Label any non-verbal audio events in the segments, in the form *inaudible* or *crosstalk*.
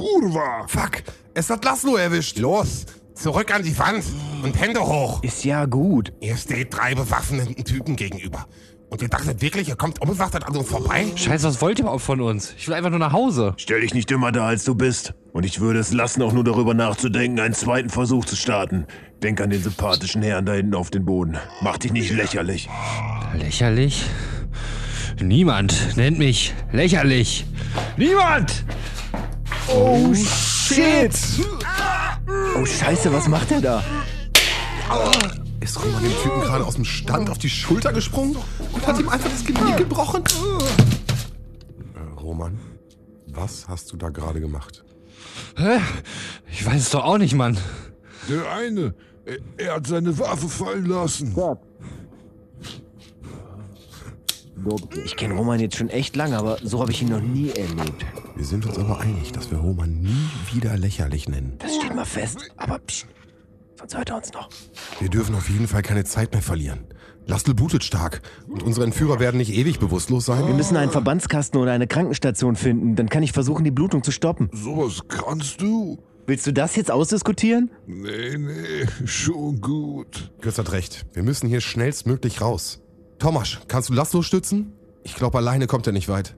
kurwa! Fuck, es hat Laszlo erwischt. Los, zurück an die Wand und Hände hoch. Ist ja gut. Ihr steht drei bewaffneten Typen gegenüber. Und ihr dachtet wirklich, ihr kommt unbewaffnet an uns vorbei? Scheiße, was wollt ihr überhaupt von uns? Ich will einfach nur nach Hause. Stell dich nicht dümmer da, als du bist. Und ich würde es lassen, auch nur darüber nachzudenken, einen zweiten Versuch zu starten. Denk an den sympathischen Herrn da hinten auf den Boden. Mach dich nicht lächerlich. Lächerlich? Niemand nennt mich lächerlich. Niemand! Oh shit! Oh scheiße, was macht er da? Ist Roman dem Typen gerade aus dem Stand auf die Schulter gesprungen und hat ihm einfach das Genick gebrochen? Äh, Roman, was hast du da gerade gemacht? Hä? Ich weiß es doch auch nicht, Mann. Der eine, er, er hat seine Waffe fallen lassen. Ich kenne Roman jetzt schon echt lange, aber so habe ich ihn noch nie erlebt. Wir sind uns aber einig, dass wir Roman nie wieder lächerlich nennen. Das steht mal fest. Aber psch, sonst hört er uns noch. Wir dürfen auf jeden Fall keine Zeit mehr verlieren. Lastel blutet stark und unsere Entführer werden nicht ewig bewusstlos sein. Wir müssen einen Verbandskasten oder eine Krankenstation finden. Dann kann ich versuchen, die Blutung zu stoppen. Sowas kannst du? Willst du das jetzt ausdiskutieren? Nee, nee, *laughs* schon gut. Götz hat recht. Wir müssen hier schnellstmöglich raus. Thomas, kannst du Laszlo stützen? Ich glaube, alleine kommt er nicht weit.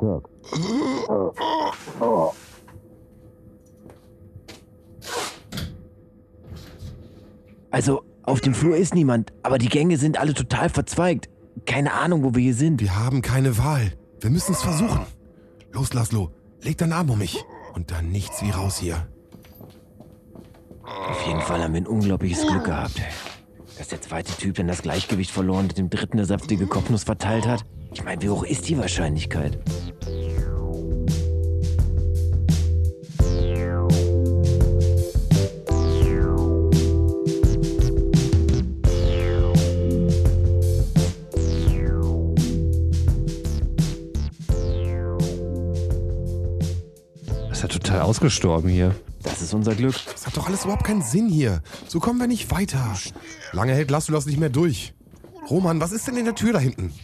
Also, auf dem Flur ist niemand, aber die Gänge sind alle total verzweigt. Keine Ahnung, wo wir hier sind. Wir haben keine Wahl. Wir müssen es versuchen. Los, Laszlo, leg deinen Arm um mich. Und dann nichts wie raus hier. Auf jeden Fall haben wir ein unglaubliches Glück gehabt. Dass der zweite Typ dann das Gleichgewicht verloren und dem dritten eine saftige Kopfnuss verteilt hat. Ich meine, wie hoch ist die Wahrscheinlichkeit? Das ist ja total ausgestorben hier. Das ist unser Glück. Das hat doch alles überhaupt keinen Sinn hier. So kommen wir nicht weiter. Lange hält Laszlo das nicht mehr durch. Roman, was ist denn in der Tür da hinten?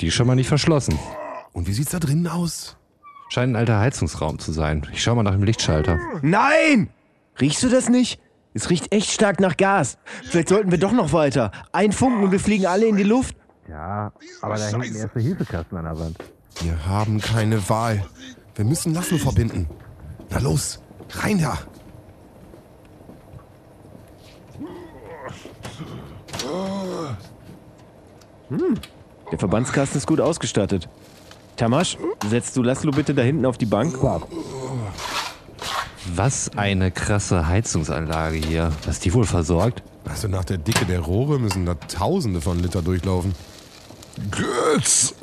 Die ist schon mal nicht verschlossen. Und wie sieht's da drinnen aus? Scheint ein alter Heizungsraum zu sein. Ich schau mal nach dem Lichtschalter. Nein! Riechst du das nicht? Es riecht echt stark nach Gas. Vielleicht sollten wir doch noch weiter. Ein Funken und wir fliegen alle in die Luft. Ja, aber da hängt ein Erste-Hilfe-Kasten an der Wand. Wir haben keine Wahl. Wir müssen Laszlo verbinden. Na los, rein da. Der Verbandskasten ist gut ausgestattet. Tamasch, setzt du Laszlo bitte da hinten auf die Bank? Was eine krasse Heizungsanlage hier. Was die wohl versorgt? Also nach der Dicke der Rohre müssen da Tausende von Liter durchlaufen. Götz,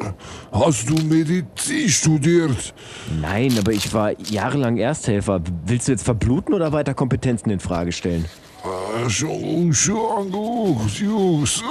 hast du Medizin studiert? Nein, aber ich war jahrelang Ersthelfer. Willst du jetzt verbluten oder weiter Kompetenzen in Frage stellen? Ah, Schon, schon gut, Jungs.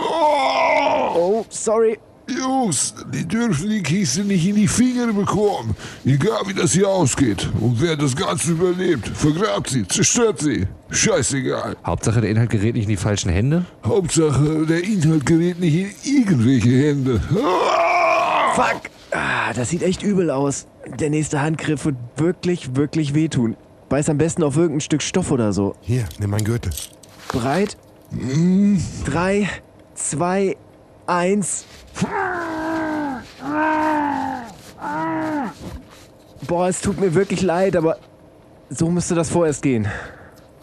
Oh, sorry. Jungs, die dürfen die Kiste nicht in die Finger bekommen. Egal wie das hier ausgeht. Und wer das Ganze überlebt, vergrabt sie, zerstört sie. Scheißegal. Hauptsache der Inhalt gerät nicht in die falschen Hände. Hauptsache, der Inhalt gerät nicht in irgendwelche Hände. Ah! Fuck. Ah, das sieht echt übel aus. Der nächste Handgriff wird wirklich, wirklich wehtun. Beiß am besten auf irgendein Stück Stoff oder so. Hier, nimm meinen Gürtel. Bereit? Drei, zwei, eins. Boah, es tut mir wirklich leid, aber so müsste das vorerst gehen.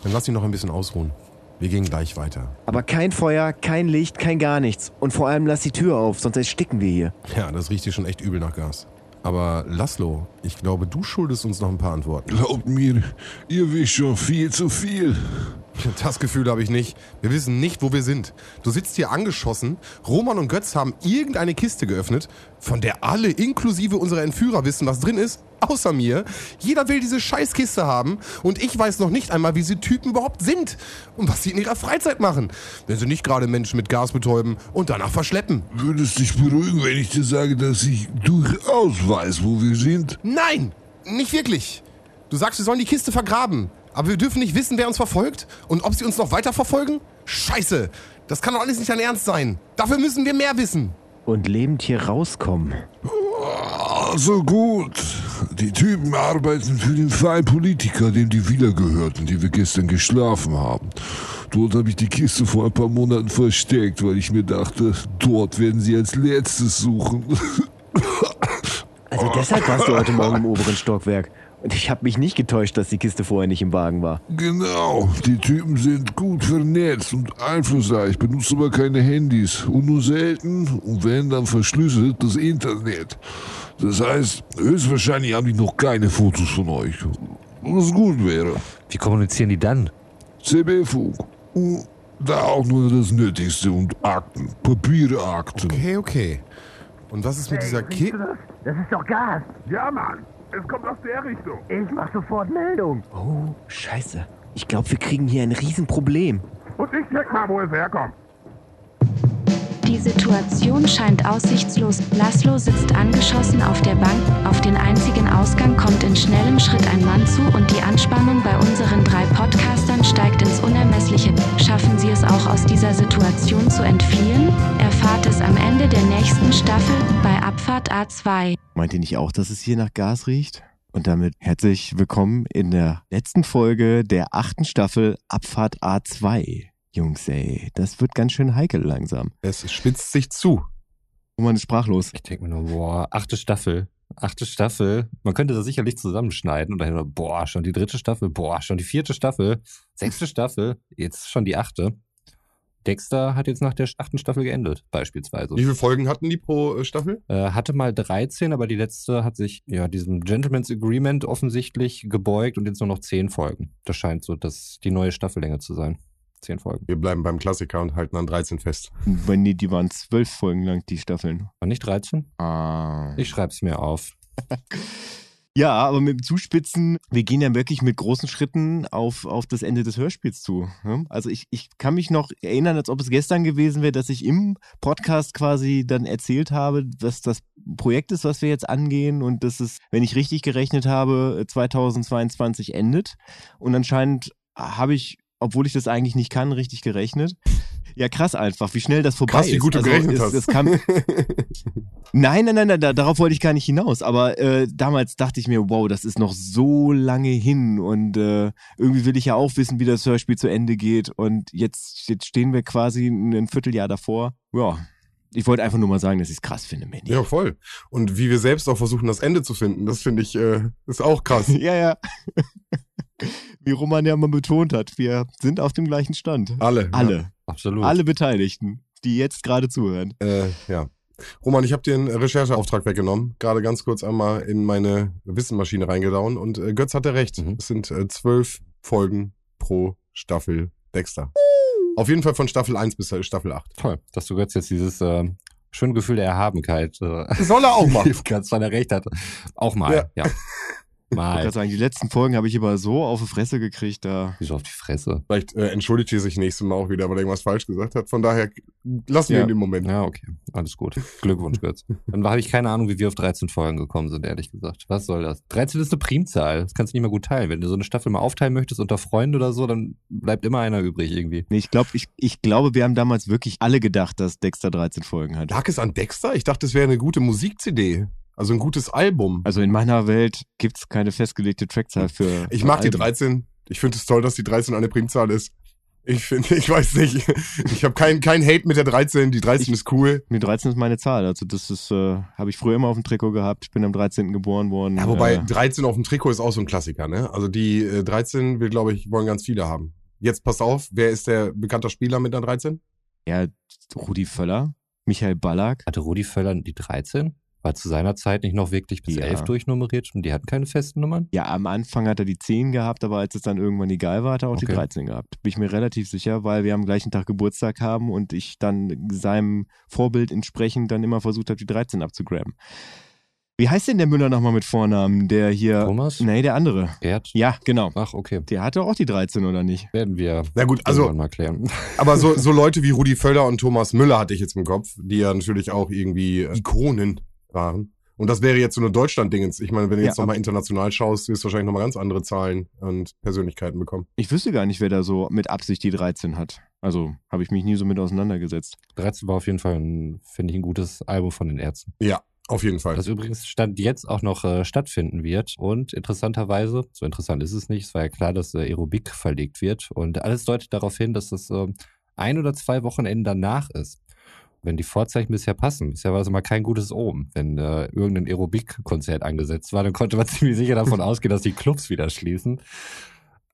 Dann lass ihn noch ein bisschen ausruhen. Wir gehen gleich weiter. Aber kein Feuer, kein Licht, kein gar nichts. Und vor allem lass die Tür auf, sonst ersticken wir hier. Ja, das riecht hier schon echt übel nach Gas. Aber Laszlo, ich glaube, du schuldest uns noch ein paar Antworten. Glaubt mir, ihr wisst schon viel zu viel. Das Gefühl habe ich nicht. Wir wissen nicht, wo wir sind. Du sitzt hier angeschossen. Roman und Götz haben irgendeine Kiste geöffnet, von der alle, inklusive unserer Entführer, wissen, was drin ist. Außer mir. Jeder will diese Scheißkiste haben. Und ich weiß noch nicht einmal, wie diese Typen überhaupt sind. Und was sie in ihrer Freizeit machen. Wenn sie nicht gerade Menschen mit Gas betäuben und danach verschleppen. Würdest dich beruhigen, wenn ich dir sage, dass ich durchaus weiß, wo wir sind? Nein! Nicht wirklich. Du sagst, wir sollen die Kiste vergraben. Aber wir dürfen nicht wissen, wer uns verfolgt und ob sie uns noch weiter verfolgen? Scheiße! Das kann doch alles nicht dein Ernst sein. Dafür müssen wir mehr wissen. Und lebend hier rauskommen. Also gut. Die Typen arbeiten für den freien Politiker, dem die Villa gehörten, die wir gestern geschlafen haben. Dort habe ich die Kiste vor ein paar Monaten versteckt, weil ich mir dachte, dort werden sie als letztes suchen. Also deshalb warst du heute Morgen im oberen Stockwerk. Ich habe mich nicht getäuscht, dass die Kiste vorher nicht im Wagen war. Genau, die Typen sind gut vernetzt und einflussreich, benutzen aber keine Handys und nur selten und wenn dann verschlüsselt das Internet. Das heißt, höchstwahrscheinlich haben die noch keine Fotos von euch. Was gut wäre. Wie kommunizieren die dann? CB-Funk. Und Da auch nur das Nötigste und Akten, Papiere, Akten. Okay, okay. Und was ist mit dieser Ki Das ist doch Gas. Ja, Mann. Es kommt aus der Richtung. Ich mach sofort Meldung. Oh, scheiße. Ich glaube, wir kriegen hier ein Riesenproblem. Und ich check mal, wo es herkommt. Die Situation scheint aussichtslos. Laszlo sitzt angeschossen auf der Bank. Auf den einzigen Ausgang kommt in schnellem Schritt ein Mann zu und die Anspannung bei unseren drei Podcastern steigt ins Unermessliche. Schaffen sie es auch aus dieser Situation zu entfliehen? Erfahrt es am Ende der nächsten Staffel bei Abfahrt A2. Meint ihr nicht auch, dass es hier nach Gas riecht? Und damit herzlich willkommen in der letzten Folge der achten Staffel Abfahrt A2. Jungs, ey, das wird ganz schön heikel langsam. Es spitzt sich zu. Und man ist sprachlos. Ich denke mir nur, boah, achte Staffel. Achte Staffel. Man könnte das sicherlich zusammenschneiden und dann, nur, boah, schon die dritte Staffel, boah, schon die vierte Staffel, sechste Staffel, jetzt schon die achte. Dexter hat jetzt nach der achten Staffel geendet, beispielsweise. Wie viele Folgen hatten die pro äh, Staffel? Äh, hatte mal 13, aber die letzte hat sich ja diesem Gentleman's Agreement offensichtlich gebeugt und jetzt nur noch 10 Folgen. Das scheint so das die neue Staffellänge zu sein. 10 Folgen. Wir bleiben beim Klassiker und halten an 13 fest. Wenn die, die waren zwölf Folgen lang, die Staffeln. War nicht 13? Ah. Ich schreib's mir auf. *laughs* Ja, aber mit dem Zuspitzen, wir gehen ja wirklich mit großen Schritten auf, auf das Ende des Hörspiels zu. ne? Also ich, ich kann mich noch erinnern, als ob es gestern gewesen wäre, dass ich im Podcast quasi dann erzählt habe, dass das Projekt ist, was wir jetzt angehen und dass es, wenn ich richtig gerechnet habe, 2022 endet. Und anscheinend habe ich, obwohl ich das eigentlich nicht kann, richtig gerechnet. Ja, krass einfach, wie schnell das vorbei Krass, wie ist. gut du Also gerechnet es, hast. Es kam, *laughs* Nein, nein, nein, nein da, darauf wollte ich gar nicht hinaus. Aber äh, damals dachte ich mir, wow, das ist noch so lange hin und äh, irgendwie will ich ja auch wissen, wie das Hörspiel zu Ende geht. Und jetzt, jetzt stehen wir quasi ein Vierteljahr davor. Ja, ich wollte einfach nur mal sagen, dass ich es krass finde, Manny. Ja, voll. Und wie wir selbst auch versuchen, das Ende zu finden, das finde ich, äh, ist auch krass. *laughs* ja, ja. *laughs* wie Roman ja mal betont hat, wir sind auf dem gleichen Stand. Alle. Alle, Absolut. alle Beteiligten, die jetzt gerade zuhören. Äh, ja. Roman, ich habe dir einen Rechercheauftrag weggenommen. Gerade ganz kurz einmal in meine Wissenmaschine reingedauen. Und äh, Götz hatte recht. Mhm. Es sind äh, zwölf Folgen pro Staffel Dexter. Auf jeden Fall von Staffel 1 bis äh, Staffel 8. Toll, dass du jetzt jetzt dieses äh, schöne Gefühl der Erhabenkeit äh, Soll er auch *laughs* machen. ganz weil er recht hat. Auch mal, Ja. ja. Ich Mal. kann sagen, die letzten Folgen habe ich aber so auf die Fresse gekriegt, da. Wieso auf die Fresse? Vielleicht äh, entschuldigt er sich nächstes Mal auch wieder, weil er irgendwas falsch gesagt hat. Von daher lassen wir Ja. ihn im Moment. Ja, okay. Alles gut. Glückwunsch, Götz. Dann habe ich keine Ahnung, wie wir auf 13 Folgen gekommen sind, ehrlich gesagt. Was soll das? 13 ist eine Primzahl. Das kannst du nicht mal gut teilen. Wenn du so eine Staffel mal aufteilen möchtest unter Freunden oder so, dann bleibt immer einer übrig irgendwie. Nee, ich glaube, ich, ich glaube, wir haben damals wirklich alle gedacht, dass Dexter 13 Folgen hat. Lag es an Dexter? Ich dachte, es wäre eine gute Musik-CD. Also ein gutes Album. Also in meiner Welt gibt's keine festgelegte Trackzahl für. Ich mag die Alben. 13. Ich finde es toll, dass die 13 eine Primzahl ist. Ich finde, ich weiß nicht. Ich habe keinen kein Hate mit der 13. Die 13 ist cool. Die 13 ist meine Zahl. Also das ist, äh, habe ich früher immer auf dem Trikot gehabt. Ich bin am 13. geboren worden. Ja, wobei äh, 13 auf dem Trikot ist auch so ein Klassiker, ne? Also die äh, 13 will, glaube ich, wollen ganz viele haben. Jetzt passt auf, wer ist der bekannter Spieler mit einer 13? ja, Rudi Völler, Michael Ballack. Hatte Rudi Völler die 13? War zu seiner Zeit nicht noch wirklich bis Ja. 11 durchnummeriert und die hatten keine festen Nummern? Ja, am Anfang hat er die 10 gehabt, aber als es dann irgendwann egal war, hat er auch die Okay. 13 gehabt. Bin ich mir relativ sicher, weil wir am gleichen Tag Geburtstag haben und ich dann seinem Vorbild entsprechend dann immer versucht habe, die 13 abzugraben. Wie heißt denn der Müller nochmal mit Vornamen? Der hier. Thomas? Nee, der andere. Gerd? Ja, genau. Ach, okay. Der hatte auch die 13, oder nicht? Werden wir Na gut, also mal klären. *laughs* Aber so, so Leute wie Rudi Völler und Thomas Müller hatte ich jetzt im Kopf, die ja natürlich auch irgendwie Ikonen waren. Und das wäre jetzt so eine Deutschland-Dingens. Ich meine, wenn du Ja, jetzt nochmal international schaust, wirst du wahrscheinlich nochmal ganz andere Zahlen und Persönlichkeiten bekommen. Ich wüsste gar nicht, wer da so mit Absicht die 13 hat. Also habe ich mich nie so mit auseinandergesetzt. 13 war auf jeden Fall, ein, finde ich, ein gutes Album von den Ärzten. Ja, Auf jeden Fall. Das übrigens Stand jetzt auch noch äh, stattfinden wird. Und interessanterweise, so interessant ist es nicht, es war ja klar, dass äh, Aerobik verlegt wird. Und alles deutet darauf hin, dass das äh, ein oder zwei Wochenenden danach ist. Wenn die Vorzeichen bisher passen, bisher war es immer kein gutes Omen. Wenn äh, irgendein Aerobik-Konzert angesetzt war, dann konnte man *laughs* ziemlich sicher davon *laughs* ausgehen, dass die Clubs wieder schließen.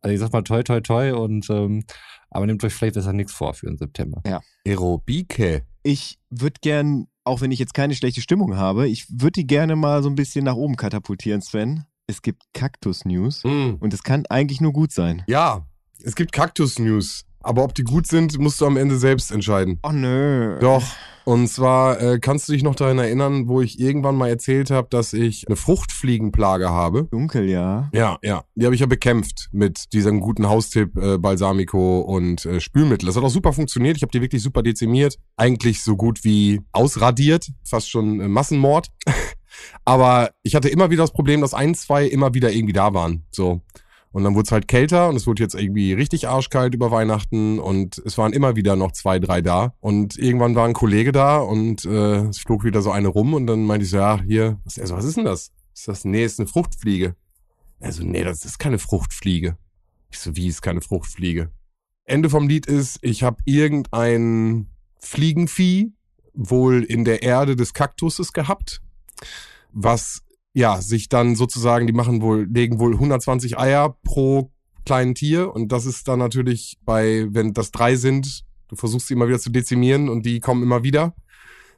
Also ich sag mal toi toi toi und ähm, aber nehmt euch vielleicht besser nichts vor für den September. Aerobike. Ich würde gern, auch wenn ich jetzt keine schlechte Stimmung habe, ich würde die gerne mal so ein bisschen nach oben katapultieren, Sven. Es gibt Kaktus-News Hm. und es kann eigentlich nur gut sein. Ja, es gibt Kaktus-News. Aber ob die gut sind, musst du am Ende selbst entscheiden. Oh nö. Doch. Und zwar äh, kannst du dich noch daran erinnern, wo ich irgendwann mal erzählt habe, dass ich eine Fruchtfliegenplage habe. Dunkel, ja. Ja, ja. Die habe ich ja bekämpft mit diesem guten Haustipp äh, Balsamico und äh, Spülmittel. Das hat auch super funktioniert. Ich habe die wirklich super dezimiert. Eigentlich so gut wie ausradiert. Fast schon äh, Massenmord. *laughs* Aber ich hatte immer wieder das Problem, dass ein, zwei immer wieder irgendwie da waren. So. Und dann wurde es halt kälter und es wurde jetzt irgendwie richtig arschkalt über Weihnachten und es waren immer wieder noch zwei, drei da. Und irgendwann war ein Kollege da und äh, es flog wieder so eine rum und dann meinte ich so, ja, hier, was, also, was ist denn das? Ist das? Nee, ist eine Fruchtfliege. Also, nee, das ist keine Fruchtfliege. Ich so, wie ist keine Fruchtfliege? Ende vom Lied ist, ich habe irgendein Fliegenvieh wohl in der Erde des Kaktuses gehabt, was ja sich dann sozusagen, die machen wohl, legen wohl 120 Eier pro kleinen Tier und das ist dann natürlich bei, wenn das drei sind, du versuchst sie immer wieder zu dezimieren und die kommen immer wieder,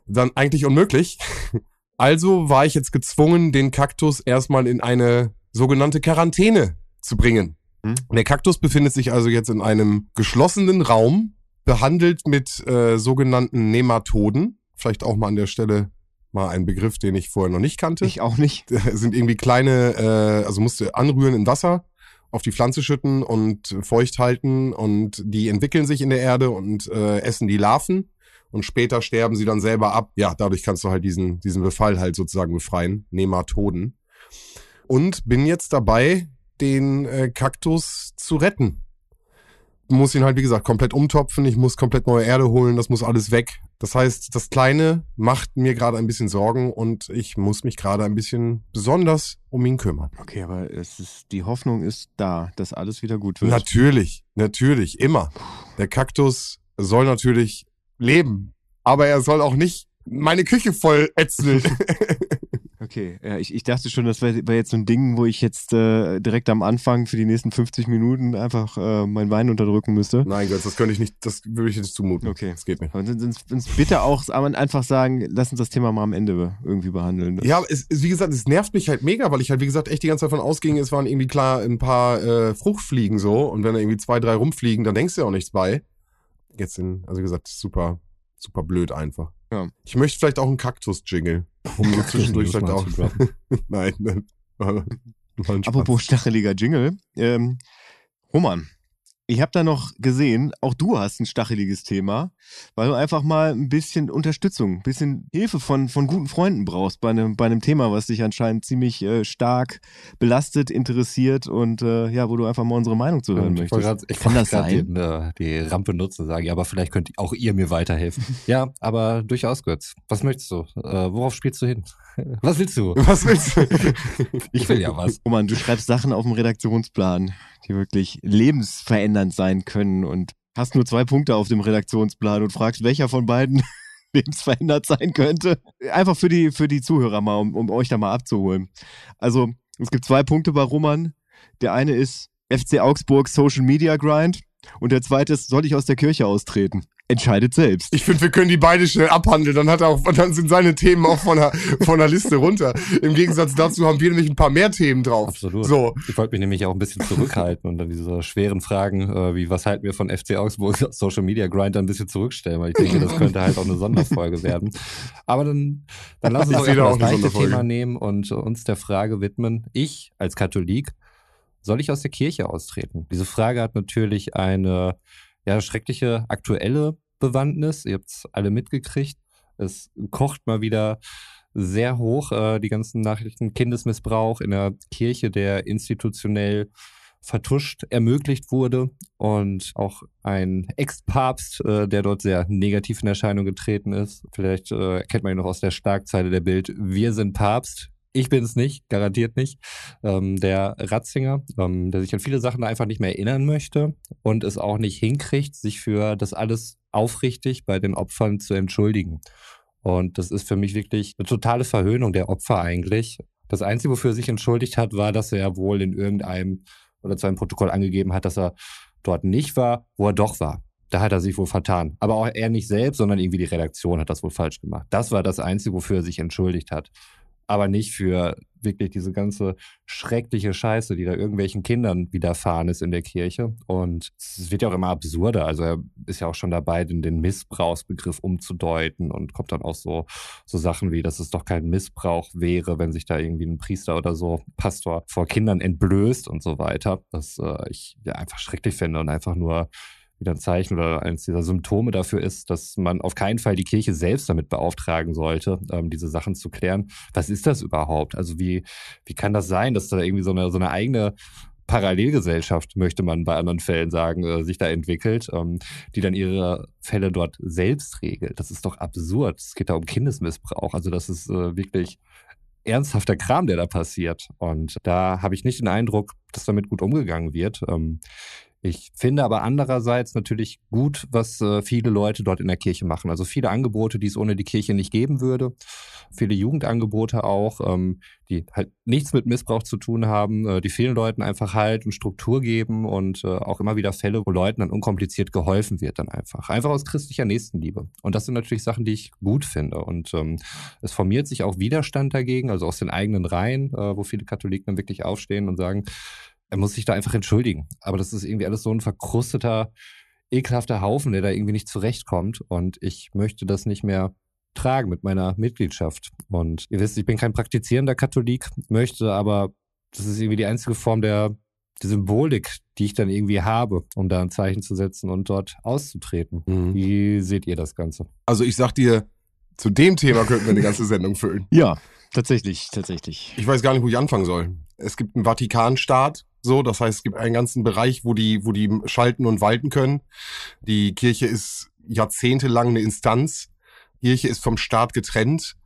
dann eigentlich unmöglich. *laughs* Also war ich jetzt gezwungen, den Kaktus erstmal in eine sogenannte Quarantäne zu bringen. Hm? Der Kaktus befindet sich also jetzt in einem geschlossenen Raum, behandelt mit äh, sogenannten Nematoden. Vielleicht auch mal an der Stelle mal ein Begriff, den ich vorher noch nicht kannte. Ich auch nicht. *laughs* Das sind irgendwie kleine, äh, also musst du anrühren in Wasser, auf die Pflanze schütten und feucht halten und die entwickeln sich in der Erde und äh, essen die Larven und später sterben sie dann selber ab. Ja, dadurch kannst du halt diesen, diesen Befall halt sozusagen befreien. Nematoden. Und bin jetzt dabei, den äh, Kaktus zu retten. Muss ihn halt, wie gesagt, komplett umtopfen. Ich muss komplett neue Erde holen. Das muss alles weg. Das heißt, das Kleine macht mir gerade ein bisschen Sorgen und ich muss mich gerade ein bisschen besonders um ihn kümmern. Okay, aber es ist, die Hoffnung ist da, dass alles wieder gut wird. Natürlich, natürlich, immer. Der Kaktus soll natürlich leben, aber er soll auch nicht meine Küche voll ätzeln. *laughs* *laughs* Okay, ja, ich, ich dachte schon, das wäre wär jetzt so ein Ding, wo ich jetzt äh, direkt am Anfang für die nächsten 50 Minuten einfach äh, mein Wein unterdrücken müsste. Nein, Götz, das könnte ich nicht, das würde ich jetzt zumuten. Okay. Das geht nicht. Aber dann uns, uns bitte auch einfach sagen, lass uns das Thema mal am Ende irgendwie behandeln. Ja, es, es, wie gesagt, es nervt mich halt mega, weil ich halt, wie gesagt, echt die ganze Zeit davon ausging, es waren irgendwie klar ein paar äh, Fruchtfliegen so und wenn da irgendwie zwei, drei rumfliegen, dann denkst du ja auch nichts bei. Jetzt sind, also wie gesagt, super, super blöd einfach. Ja. Ich möchte vielleicht auch einen Kaktus-Jingle, um so zwischendurch vielleicht auch. *laughs* nein. Apropos stacheliger Jingle. Ähm, Roman, ich habe da noch gesehen, auch du hast ein stacheliges Thema, weil du einfach mal ein bisschen Unterstützung, ein bisschen Hilfe von, von guten Freunden brauchst bei einem, bei einem Thema, was dich anscheinend ziemlich äh, stark belastet, interessiert und äh, ja, wo du einfach mal unsere Meinung zu hören Ich möchtest. grad- ich Kann das sein? Die, äh, die Rampe nutzen sagen, ja, aber vielleicht könnt auch ihr mir weiterhelfen. ja, aber durchaus, Götz. Was möchtest du? Äh, worauf spielst du hin? *laughs* Was willst du? Was willst du? Ich will ja was. Roman, du schreibst Sachen auf dem Redaktionsplan, die wirklich lebensverändernd sein können und hast nur zwei Punkte auf dem Redaktionsplan und fragst, welcher von beiden *laughs* lebensverändert sein könnte. Einfach für die, für die Zuhörer mal, um, um euch da mal abzuholen. Also, es gibt zwei Punkte bei Roman. Der eine ist FC Augsburg Social Media Grind und der zweite ist, soll ich aus der Kirche austreten? Entscheidet selbst. Ich finde, wir können die beide schnell abhandeln. Dann hat er auch, dann sind seine Themen auch von der, von der Liste runter. Im Gegensatz dazu haben wir nämlich ein paar mehr Themen drauf. Absolut. So. Ich wollte mich nämlich auch ein bisschen zurückhalten und dann diese schweren Fragen, äh, wie was halten wir von FC Augsburg Social Media Grinder ein bisschen zurückstellen, weil ich denke, das könnte halt auch eine Sonderfolge werden. Aber dann, dann lass *laughs* uns Ich doch das gleiche. Thema nehmen und uns der Frage widmen. Ich als Katholik, soll ich aus der Kirche austreten? Diese Frage hat natürlich eine ja, schreckliche aktuelle Bewandtnis. Ihr habt es alle mitgekriegt. Es kocht mal wieder sehr hoch, äh, die ganzen Nachrichten. Kindesmissbrauch in der Kirche, der institutionell vertuscht ermöglicht wurde und auch ein Ex-Papst, äh, der dort sehr negativ in Erscheinung getreten ist. Vielleicht äh, kennt man ihn noch aus der Starkzeile der Bild. Wir sind Papst. Ich bin es nicht, garantiert nicht. Ähm, der Ratzinger, ähm, der sich an viele Sachen einfach nicht mehr erinnern möchte und es auch nicht hinkriegt, sich für das alles aufrichtig bei den Opfern zu entschuldigen. Und das ist für mich wirklich eine totale Verhöhnung der Opfer eigentlich. Das Einzige, wofür er sich entschuldigt hat, war, dass er wohl in irgendeinem oder zu einem Protokoll angegeben hat, dass er dort nicht war, wo er doch war. Da hat er sich wohl vertan. Aber auch er nicht selbst, sondern irgendwie die Redaktion hat das wohl falsch gemacht. Das war das Einzige, wofür er sich entschuldigt hat aber nicht für wirklich diese ganze schreckliche Scheiße, die da irgendwelchen Kindern widerfahren ist in der Kirche. Und es wird ja auch immer absurder. Also er ist ja auch schon dabei, den, den Missbrauchsbegriff umzudeuten und kommt dann auch so, so Sachen wie, dass es doch kein Missbrauch wäre, wenn sich da irgendwie ein Priester oder so, Pastor vor Kindern entblößt und so weiter. Das äh, ich ja, einfach schrecklich finde und einfach nur wieder ein Zeichen oder eines dieser Symptome dafür ist, dass man auf keinen Fall die Kirche selbst damit beauftragen sollte, ähm, diese Sachen zu klären. Was ist das überhaupt? Also wie, wie kann das sein, dass da irgendwie so eine, so eine eigene Parallelgesellschaft, möchte man bei anderen Fällen sagen, äh, sich da entwickelt, ähm, die dann ihre Fälle dort selbst regelt. Das ist doch absurd. Es geht da um Kindesmissbrauch. Also das ist äh, wirklich ernsthafter Kram, der da passiert. Und da habe ich nicht den Eindruck, dass damit gut umgegangen wird. Ähm, ich finde aber andererseits natürlich gut, was äh, viele Leute dort in der Kirche machen. Also viele Angebote, die es ohne die Kirche nicht geben würde. Viele Jugendangebote auch, ähm, die halt nichts mit Missbrauch zu tun haben, äh, die vielen Leuten einfach Halt und Struktur geben und äh, auch immer wieder Fälle, wo Leuten dann unkompliziert geholfen wird dann einfach. Einfach aus christlicher Nächstenliebe. Und das sind natürlich Sachen, die ich gut finde. Und ähm, es formiert sich auch Widerstand dagegen, also aus den eigenen Reihen, äh, wo viele Katholiken dann wirklich aufstehen und sagen, er muss sich da einfach entschuldigen. Aber das ist irgendwie alles so ein verkrusteter, ekelhafter Haufen, der da irgendwie nicht zurechtkommt. Und ich möchte das nicht mehr tragen mit meiner Mitgliedschaft. Und ihr wisst, ich bin kein praktizierender Katholik, möchte aber, das ist irgendwie die einzige Form der, der Symbolik, die ich dann irgendwie habe, um da ein Zeichen zu setzen und dort auszutreten. Mhm. Wie seht ihr das Ganze? Also ich sag dir, zu dem Thema könnten wir eine ganze Sendung füllen. Ja, tatsächlich, tatsächlich. Ich weiß gar nicht, wo ich anfangen soll. Es gibt einen Vatikanstaat, so, das heißt, es gibt einen ganzen Bereich, wo die, wo die schalten und walten können. Die Kirche ist jahrzehntelang eine Instanz. Kirche ist vom Staat getrennt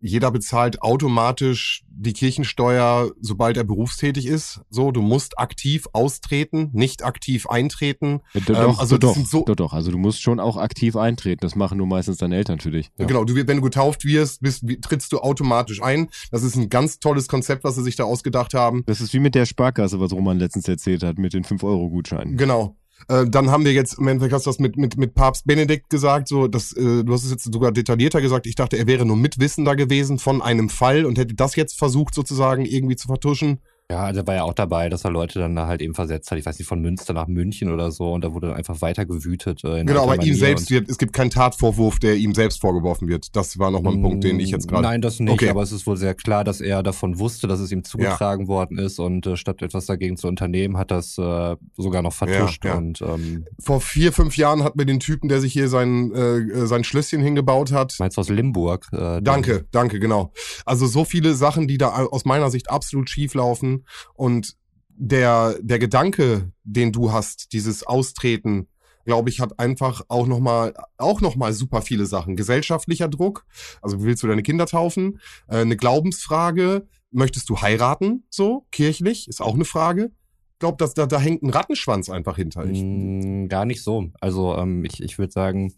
jeder bezahlt automatisch die Kirchensteuer, sobald er berufstätig ist. So, du musst aktiv austreten, nicht aktiv eintreten. Ja, doch, ähm, also doch, so doch, doch, also du musst schon auch aktiv eintreten. Das machen nur meistens deine Eltern für dich. Ja. Genau, du, wenn du getauft wirst, bist, trittst du automatisch ein. Das ist ein ganz tolles Konzept, was sie sich da ausgedacht haben. Das ist wie mit der Sparkasse, was Roman letztens erzählt hat, mit den 5-Euro-Gutscheinen. Genau. Äh, dann haben wir jetzt, im Endeffekt hast du das mit, mit, mit Papst Benedikt gesagt, so, das, äh, du hast es jetzt sogar detaillierter gesagt. Ich dachte, er wäre nur Mitwissender gewesen von einem Fall und hätte das jetzt versucht, sozusagen irgendwie zu vertuschen. Ja, also er war ja auch dabei, dass er Leute dann da halt eben versetzt hat. Ich weiß nicht, von Münster nach München oder so. Und da wurde dann einfach weiter gewütet. Äh, genau, aber ihm selbst wird, es gibt keinen Tatvorwurf, der ihm selbst vorgeworfen wird. Das war nochmal ein Punkt, den ich jetzt gerade. Nein, das nicht. Okay. Aber es ist wohl sehr klar, dass er davon wusste, dass es ihm zugetragen ja. worden ist. Und äh, statt etwas dagegen zu unternehmen, hat das äh, sogar noch vertuscht. Ja, ja. Und, ähm, Vor vier, fünf Jahren hat mir den Typen, der sich hier sein, äh, sein Schlösschen hingebaut hat. Meinst du aus Limburg? Äh, danke, danke, genau. Also so viele Sachen, die da aus meiner Sicht absolut schief laufen. Und der, der Gedanke, den du hast, dieses Austreten, glaube ich, hat einfach auch nochmal, auch nochmal super viele Sachen. Gesellschaftlicher Druck, also willst du deine Kinder taufen? Äh, eine Glaubensfrage, möchtest du heiraten, so, kirchlich, ist auch eine Frage. Ich glaube, da, da hängt ein Rattenschwanz einfach hinter. Ich, mm, gar nicht so. Also ähm, ich, ich würde sagen,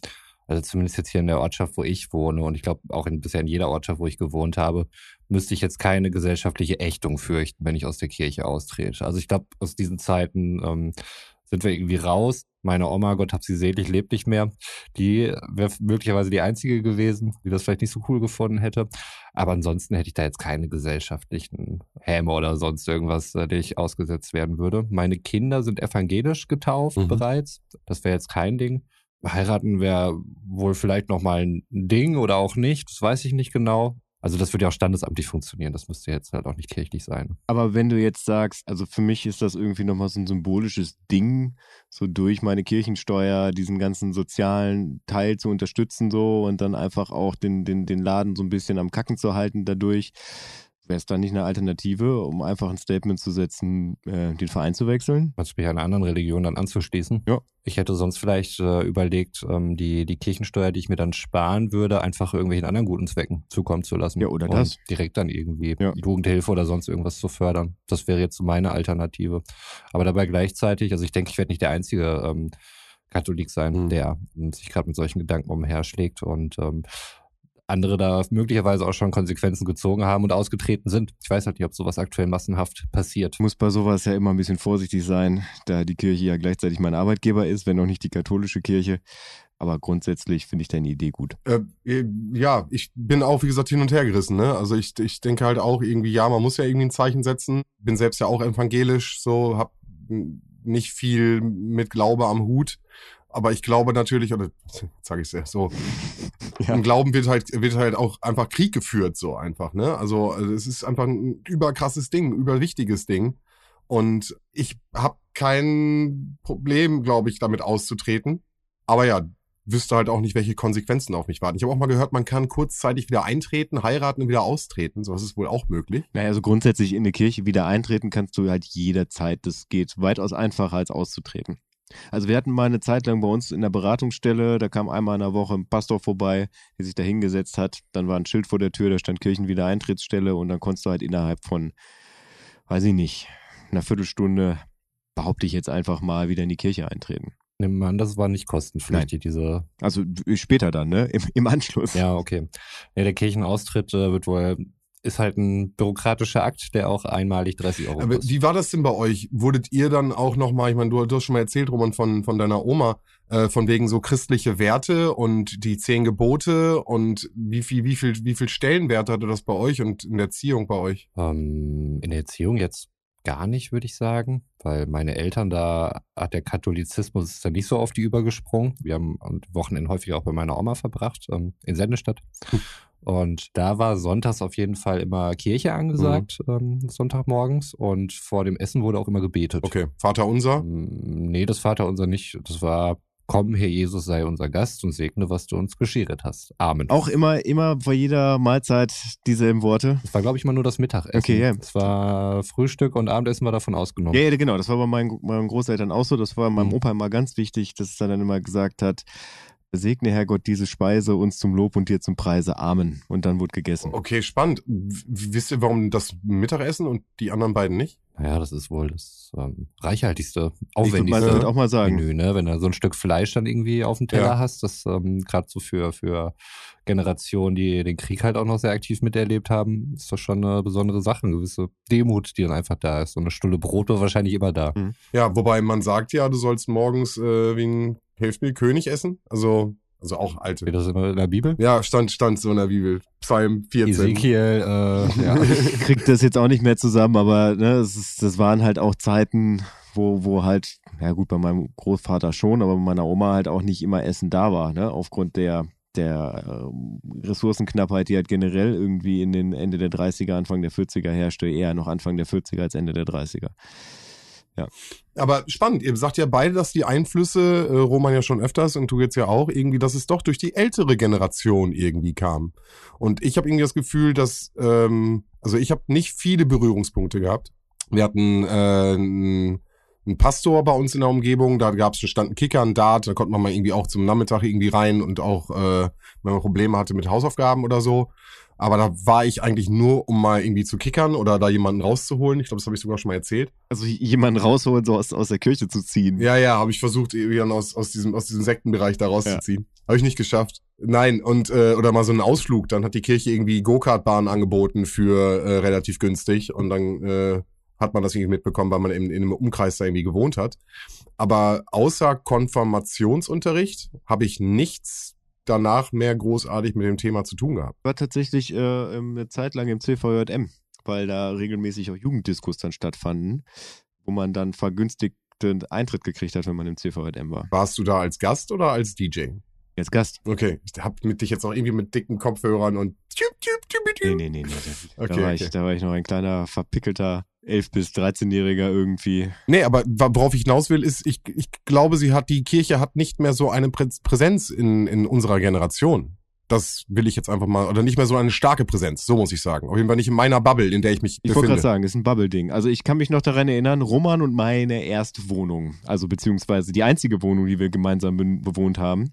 also zumindest jetzt hier in der Ortschaft, wo ich wohne und ich glaube auch in, bisher in jeder Ortschaft, wo ich gewohnt habe, müsste ich jetzt keine gesellschaftliche Ächtung fürchten, wenn ich aus der Kirche austrete. Also ich glaube, aus diesen Zeiten ähm, sind wir irgendwie raus. Meine Oma, Gott hab sie selig, lebt nicht mehr. Die wäre möglicherweise die einzige gewesen, die das vielleicht nicht so cool gefunden hätte. Aber ansonsten hätte ich da jetzt keine gesellschaftlichen Häme oder sonst irgendwas, äh, der ich ausgesetzt werden würde. Meine Kinder sind evangelisch getauft mhm. bereits. Das wäre jetzt kein Ding heiraten wäre wohl vielleicht nochmal ein Ding oder auch nicht, das weiß ich nicht genau. Also das würde ja auch standesamtlich funktionieren, das müsste jetzt halt auch nicht kirchlich sein. Aber wenn du jetzt sagst, also für mich ist das irgendwie nochmal so ein symbolisches Ding, so durch meine Kirchensteuer diesen ganzen sozialen Teil zu unterstützen so und dann einfach auch den, den, den Laden so ein bisschen am Kacken zu halten dadurch Wäre es dann nicht eine Alternative, um einfach ein Statement zu setzen, äh, den Verein zu wechseln? Kannst mich einer anderen Religion dann anzuschließen. Ja. Ich hätte sonst vielleicht äh, überlegt, ähm, die, die Kirchensteuer, die ich mir dann sparen würde, einfach irgendwelchen anderen guten Zwecken zukommen zu lassen. Ja, oder und das. Direkt dann irgendwie Ja. Jugendhilfe oder sonst irgendwas zu fördern. Das wäre jetzt so meine Alternative. Aber dabei gleichzeitig, also ich denke, ich werde nicht der einzige ähm, Katholik sein, Mhm. der ähm, sich gerade mit solchen Gedanken umherschlägt und ähm, andere da möglicherweise auch schon Konsequenzen gezogen haben und ausgetreten sind. Ich weiß halt nicht, ob sowas aktuell massenhaft passiert. Ich muss bei sowas ja immer ein bisschen vorsichtig sein, da die Kirche ja gleichzeitig mein Arbeitgeber ist, wenn auch nicht die katholische Kirche. Aber grundsätzlich finde ich deine Idee gut. Äh, ja, ich bin auch, wie gesagt, hin und her gerissen. Ne? Also ich, ich denke halt auch irgendwie, ja, man muss ja irgendwie ein Zeichen setzen. Bin selbst ja auch evangelisch, so hab m, nicht viel mit Glaube am Hut. Aber ich glaube natürlich, oder *laughs* sage ich es ja so, *laughs* Ja. im Glauben wird halt, wird halt auch einfach Krieg geführt, so einfach, ne? Also, also es ist einfach ein überkrasses Ding, überwichtiges Ding. Und ich habe kein Problem, glaube ich, damit auszutreten. Aber ja, wüsste halt auch nicht, welche Konsequenzen auf mich warten. Ich habe auch mal gehört, man kann kurzzeitig wieder eintreten, heiraten und wieder austreten. So, das ist wohl auch möglich. Naja, also grundsätzlich in eine Kirche wieder eintreten kannst du halt jederzeit. Das geht weitaus einfacher als auszutreten. Also wir hatten mal eine Zeit lang bei uns in der Beratungsstelle, da kam einmal in der Woche ein Pastor vorbei, der sich da hingesetzt hat. Dann war ein Schild vor der Tür, da stand Kirchenwiedereintrittsstelle und dann konntest du halt innerhalb von, weiß ich nicht, einer Viertelstunde, behaupte ich jetzt einfach mal, wieder in die Kirche eintreten. Nimm an, das war nicht kostenpflichtig, diese Also w- später dann, ne? *laughs* Im, im Anschluss. Ja, okay. Ja, der Kirchenaustritt äh, wird wohl, ist halt ein bürokratischer Akt, der auch einmalig 30 Euro Aber kostet. wie war das denn bei euch? Wurdet ihr dann auch nochmal, ich meine, du, du hast schon mal erzählt, Roman, von, von deiner Oma, äh, von wegen so christliche Werte und die zehn Gebote und wie viel, wie viel, wie viel Stellenwert hatte das bei euch und in der Erziehung bei euch? Ähm, in der Erziehung jetzt gar nicht, würde ich sagen, weil meine Eltern, da hat der Katholizismus ist da nicht so auf die übergesprungen. Wir haben Wochenende häufig auch bei meiner Oma verbracht, ähm, in Sendestadt. Und da war sonntags auf jeden Fall immer Kirche angesagt, ähm, Sonntagmorgens. Und vor dem Essen wurde auch immer gebetet. Okay, Vater unser. Ähm, Nee, das Vaterunser nicht. Das war, komm, Herr Jesus, sei unser Gast und segne, was du uns bescheret hast. Amen. Auch immer, immer vor jeder Mahlzeit dieselben Worte. Das war, glaube ich, mal nur das Mittagessen. Okay, ja. Es war Frühstück und Abendessen war davon ausgenommen. Ja, ja, genau. Das war bei meinen, meinen Großeltern auch so. Das war meinem Mhm. Opa immer ganz wichtig, dass er dann immer gesagt hat, segne Herrgott diese Speise uns zum Lob und dir zum Preise. Amen. Und dann wurde gegessen. Okay, spannend. W wisst ihr, warum das Mittagessen und die anderen beiden nicht? Naja, das ist wohl das ähm, reichhaltigste, Ich würde aufwendigste mal würd auch mal sagen. Menü, ne? Wenn du so ein Stück Fleisch dann irgendwie auf dem Teller Ja. hast, das ähm, gerade so für, für Generationen, die den Krieg halt auch noch sehr aktiv miterlebt haben, ist das schon eine besondere Sache, eine gewisse Demut, die dann einfach da ist. So eine Stulle Brot war wahrscheinlich immer da. Mhm. Ja, wobei man sagt ja, du sollst morgens äh, wie ein Hilft mir König essen. Also, also auch alte. Steht das immer in der Bibel? Ja, stand, stand so in der Bibel. Psalm 14. Ezekiel, äh, ja. *laughs* Ich krieg das jetzt auch nicht mehr zusammen, aber ne, es ist, das waren halt auch Zeiten, wo, wo halt, ja gut, bei meinem Großvater schon, aber bei meiner Oma halt auch nicht immer Essen da war, ne? Aufgrund der der ähm, Ressourcenknappheit, die halt generell irgendwie in den Ende der 30er, Anfang der 40er herrschte, eher noch Anfang der 40er als Ende der 30er. Aber spannend, ihr sagt ja beide, dass die Einflüsse, äh, Roman ja schon öfters und du jetzt ja auch, irgendwie, dass es doch durch die ältere Generation irgendwie kam. Und ich habe irgendwie das Gefühl, dass, ähm, also ich habe nicht viele Berührungspunkte gehabt. Wir hatten äh, einen, einen Pastor bei uns in der Umgebung, da gab es stand ein Kicker, ein Dart, da konnte man mal irgendwie auch zum Nachmittag irgendwie rein und auch, äh, wenn man Probleme hatte mit Hausaufgaben oder so. Aber da war ich eigentlich nur, um mal irgendwie zu kickern oder da jemanden rauszuholen. Ich glaube, das habe ich sogar schon mal erzählt. Also jemanden rausholen, so aus, aus der Kirche zu ziehen. Ja, ja, habe ich versucht, irgendwie aus, aus, diesem, aus diesem Sektenbereich da rauszuziehen. Habe ich nicht geschafft. Nein, und äh, oder mal so einen Ausflug. Dann hat die Kirche irgendwie Go-Kart-Bahn angeboten für äh, relativ günstig und dann äh, hat man das irgendwie mitbekommen, weil man in, in einem Umkreis da irgendwie gewohnt hat. Aber außer Konfirmationsunterricht habe ich nichts danach mehr großartig mit dem Thema zu tun gehabt. war tatsächlich äh, eine Zeit lang im CVJM, weil da regelmäßig auch Jugenddiskos dann stattfanden, wo man dann vergünstigten Eintritt gekriegt hat, wenn man im CVJM war. Warst du da als Gast oder als DJ? Als Gast. Okay, ich hab mit dich jetzt auch irgendwie mit dicken Kopfhörern und Nee, nee, nee, nee. Da, Okay, war okay. Ich, da war ich noch ein kleiner, verpickelter 11- bis 13-Jähriger irgendwie. Nee, aber worauf ich hinaus will, ist, ich, ich glaube, sie hat, die Kirche hat nicht mehr so eine Prä Präsenz in, in unserer Generation. Das will ich jetzt einfach mal, oder nicht mehr so eine starke Präsenz, so muss ich sagen. Auf jeden Fall nicht in meiner Bubble, in der ich mich Ich wollte befinde. gerade sagen, ist ein Bubble-Ding. Also ich kann mich noch daran erinnern, Roman und meine erste Wohnung, also beziehungsweise die einzige Wohnung, die wir gemeinsam be bewohnt haben,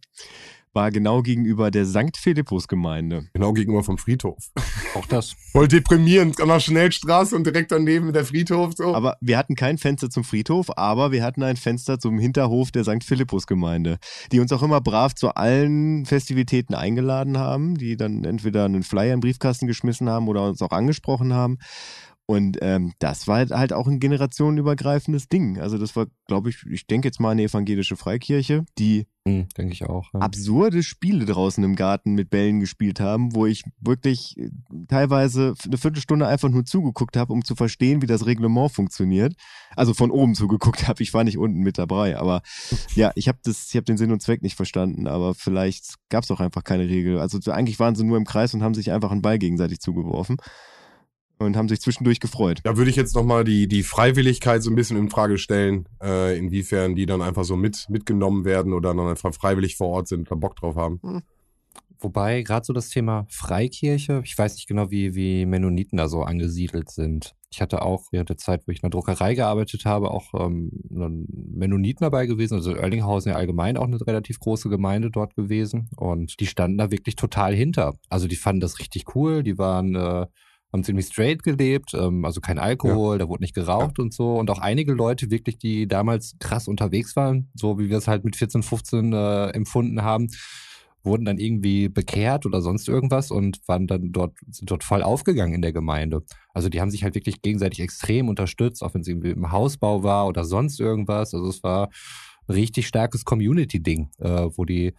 war genau gegenüber der St. Philippus-Gemeinde. Genau gegenüber vom Friedhof. *laughs* Auch das. Voll deprimierend, an der Schnellstraße und direkt daneben der Friedhof. So. Aber wir hatten kein Fenster zum Friedhof, aber wir hatten ein Fenster zum Hinterhof der St. Philippus-Gemeinde, die uns auch immer brav zu allen Festivitäten eingeladen haben, die dann entweder einen Flyer im Briefkasten geschmissen haben oder uns auch angesprochen haben. Und ähm, das war halt auch ein generationenübergreifendes Ding. Also das war, glaube ich, ich denke jetzt mal an die evangelische Freikirche, die Hm, denke ich auch. Ja. absurde Spiele draußen im Garten mit Bällen gespielt haben, wo ich wirklich äh, teilweise eine Viertelstunde einfach nur zugeguckt habe, um zu verstehen, wie das Reglement funktioniert. Also von oben zugeguckt habe, ich war nicht unten mit dabei, aber *laughs* ja, ich habe das, ich habe den Sinn und Zweck nicht verstanden, aber vielleicht gab es auch einfach keine Regel. Also eigentlich waren sie nur im Kreis und haben sich einfach einen Ball gegenseitig zugeworfen und haben sich zwischendurch gefreut. Da würde ich jetzt nochmal die, die Freiwilligkeit so ein bisschen in Frage stellen, äh, inwiefern die dann einfach so mit, mitgenommen werden oder dann einfach freiwillig vor Ort sind oder Bock drauf haben. Wobei gerade so das Thema Freikirche, ich weiß nicht genau, wie, wie Mennoniten da so angesiedelt sind. Ich hatte auch während der Zeit, wo ich in der Druckerei gearbeitet habe, auch ähm, einen Mennoniten dabei gewesen. Also Oerlinghausen ja allgemein auch eine relativ große Gemeinde dort gewesen. Und die standen da wirklich total hinter. Also die fanden das richtig cool. Die waren, äh, haben ziemlich straight gelebt, ähm, also kein Alkohol, da wurde nicht geraucht und so. Und auch einige Leute wirklich, die damals krass unterwegs waren, so wie wir es halt mit 14, 15 äh, empfunden haben, wurden dann irgendwie bekehrt oder sonst irgendwas und waren dann dort, sind dort voll aufgegangen in der Gemeinde. Also die haben sich halt wirklich gegenseitig extrem unterstützt, auch wenn es irgendwie im Hausbau war oder sonst irgendwas. Also es war ein richtig starkes Community-Ding, äh, wo die,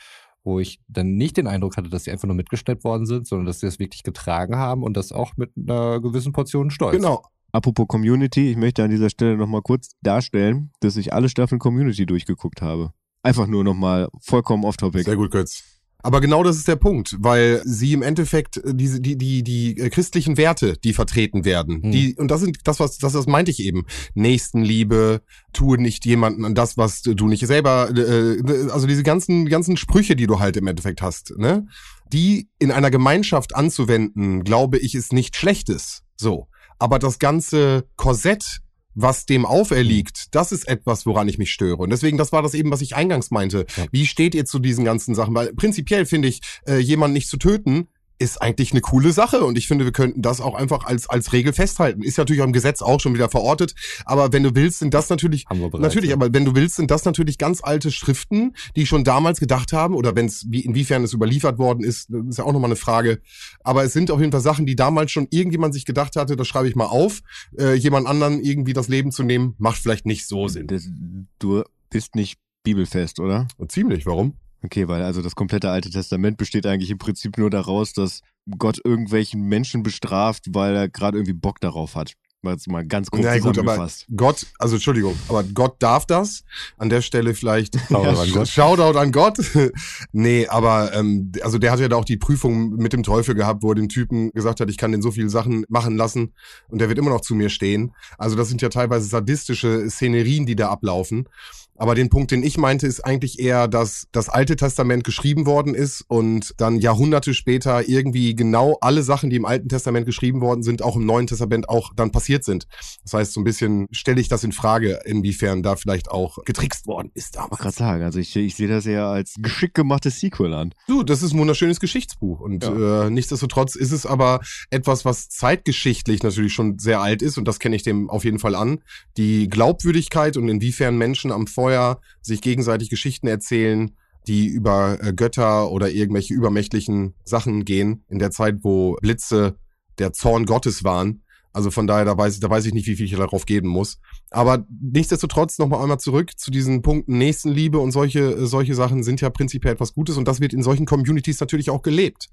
wo ich dann nicht den Eindruck hatte, dass sie einfach nur mitgestellt worden sind, sondern dass sie es wirklich getragen haben und das auch mit einer gewissen Portion Stolz. Genau. Apropos Community, ich möchte an dieser Stelle nochmal kurz darstellen, dass ich alle Staffeln Community durchgeguckt habe. Einfach nur nochmal vollkommen off-topic. Sehr gut, Götz. Aber genau das ist der Punkt, weil sie im Endeffekt äh, diese die die die äh, christlichen Werte, die vertreten werden, Hm. die und das sind das was das das meinte ich eben Nächstenliebe, tue nicht jemanden an das was du nicht selber äh, also diese ganzen ganzen Sprüche, die du halt im Endeffekt hast, ne? Die in einer Gemeinschaft anzuwenden, glaube ich, ist nichts Schlechtes. So, aber das ganze Korsett was dem auferliegt, das ist etwas, woran ich mich störe. Und deswegen, das war das eben, was ich eingangs meinte. Ja. Wie steht ihr zu diesen ganzen Sachen? Weil prinzipiell finde ich, äh, jemanden nicht zu töten, ist eigentlich eine coole Sache. Und ich finde, wir könnten das auch einfach als, als Regel festhalten. Ist natürlich auch im Gesetz auch schon wieder verortet. Aber wenn du willst, sind das natürlich, bereits, natürlich, ja. aber wenn du willst, sind das natürlich ganz alte Schriften, die schon damals gedacht haben, oder wenn es, wie, inwiefern es überliefert worden ist, das ist ja auch nochmal eine Frage. Aber es sind auf jeden Fall Sachen, die damals schon irgendjemand sich gedacht hatte, das schreibe ich mal auf, äh, jemand anderen irgendwie das Leben zu nehmen, macht vielleicht nicht so Sinn. Das, du bist nicht bibelfest, oder? Ziemlich, warum? Okay, weil also das komplette Alte Testament besteht eigentlich im Prinzip nur daraus, dass Gott irgendwelchen Menschen bestraft, weil er gerade irgendwie Bock darauf hat. Mal jetzt mal ganz kurz Na gut, aber zusammengefasst. Gott, also Entschuldigung, aber Gott darf das. An der Stelle vielleicht *laughs* Shoutout an Gott. Shoutout an Gott. *laughs* nee, aber ähm, also der hat ja da auch die Prüfung mit dem Teufel gehabt, wo er dem Typen gesagt hat, ich kann den so viele Sachen machen lassen und der wird immer noch zu mir stehen. Also das sind ja teilweise sadistische Szenerien, die da ablaufen. Aber den Punkt, den ich meinte, ist eigentlich eher, dass das Alte Testament geschrieben worden ist und dann Jahrhunderte später irgendwie genau alle Sachen, die im Alten Testament geschrieben worden sind, auch im Neuen Testament auch dann passiert sind. Das heißt, so ein bisschen stelle ich das in Frage, inwiefern da vielleicht auch getrickst worden ist Ich damals. gerade sagen, also ich, ich sehe das eher als geschickt gemachtes Sequel an. Du, das ist ein wunderschönes Geschichtsbuch und äh, nichtsdestotrotz ist es aber etwas, was zeitgeschichtlich natürlich schon sehr alt ist und das kenne ich dem auf jeden Fall an. Die Glaubwürdigkeit und inwiefern Menschen am Feuer sich gegenseitig Geschichten erzählen, die über äh, Götter oder irgendwelche übermächtlichen Sachen gehen, in der Zeit, wo Blitze der Zorn Gottes waren. Also von daher, da weiß, ich- da weiß ich nicht, wie viel ich darauf geben muss. Aber nichtsdestotrotz nochmal einmal zurück zu diesen Punkten Nächstenliebe und solche, äh, solche Sachen sind ja prinzipiell etwas Gutes und das wird in solchen Communities natürlich auch gelebt.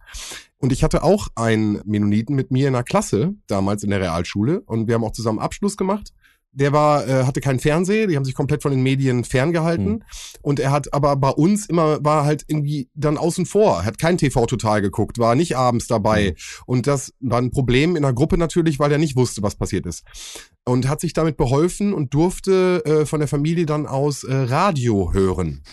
Und ich hatte auch einen Mennoniten mit mir in der Klasse, damals in der Realschule, und wir haben auch zusammen Abschluss gemacht. Der war, äh, hatte keinen Fernseher, die haben sich komplett von den Medien ferngehalten. Hm. Und er hat aber bei uns immer, war halt irgendwie dann außen vor, hat kein TV total geguckt, war nicht abends dabei. Hm. Und das war ein Problem in der Gruppe natürlich, weil er nicht wusste, was passiert ist. Und hat sich damit beholfen und durfte äh, von der Familie dann aus äh, Radio hören.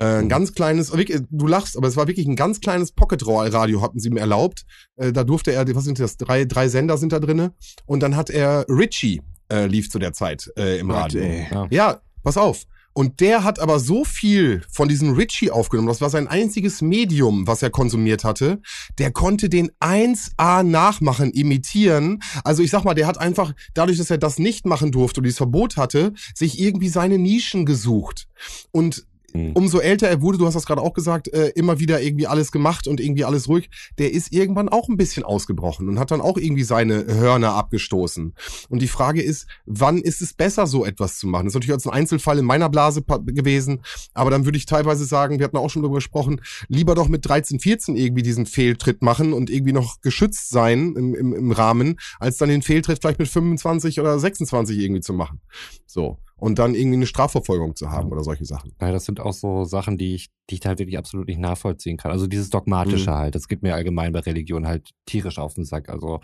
Äh, ein ganz kleines, wirklich, du lachst, aber es war wirklich ein ganz kleines Pocket-Radio, hatten sie ihm erlaubt. Äh, da durfte er, was sind das, drei, drei Sender sind da drinne. Und dann hat er Richie, äh, lief zu der Zeit äh, im Gott, Radio. ey. Ja. Ja, pass auf. Und der hat aber so viel von diesem Richie aufgenommen, das war sein einziges Medium, was er konsumiert hatte. Der konnte den 1A nachmachen, imitieren. Also ich sag mal, der hat einfach, dadurch, dass er das nicht machen durfte und dieses Verbot hatte, sich irgendwie seine Nischen gesucht. Und Hm. umso älter er wurde, du hast das gerade auch gesagt, äh, immer wieder irgendwie alles gemacht und irgendwie alles ruhig, der ist irgendwann auch ein bisschen ausgebrochen und hat dann auch irgendwie seine Hörner abgestoßen. Und die Frage ist, wann ist es besser, so etwas zu machen? Das ist natürlich jetzt ein Einzelfall in meiner Blase gewesen, aber dann würde ich teilweise sagen, wir hatten auch schon darüber gesprochen, lieber doch mit 13, 14 irgendwie diesen Fehltritt machen und irgendwie noch geschützt sein im, im, im Rahmen, als dann den Fehltritt vielleicht mit 25 oder 26 irgendwie zu machen. So. Und dann irgendwie eine Strafverfolgung zu haben oder solche Sachen. Ja, das sind auch so Sachen, die ich, die ich halt wirklich absolut nicht nachvollziehen kann. Also dieses Dogmatische Mhm. halt, das geht mir allgemein bei Religion halt tierisch auf den Sack. Also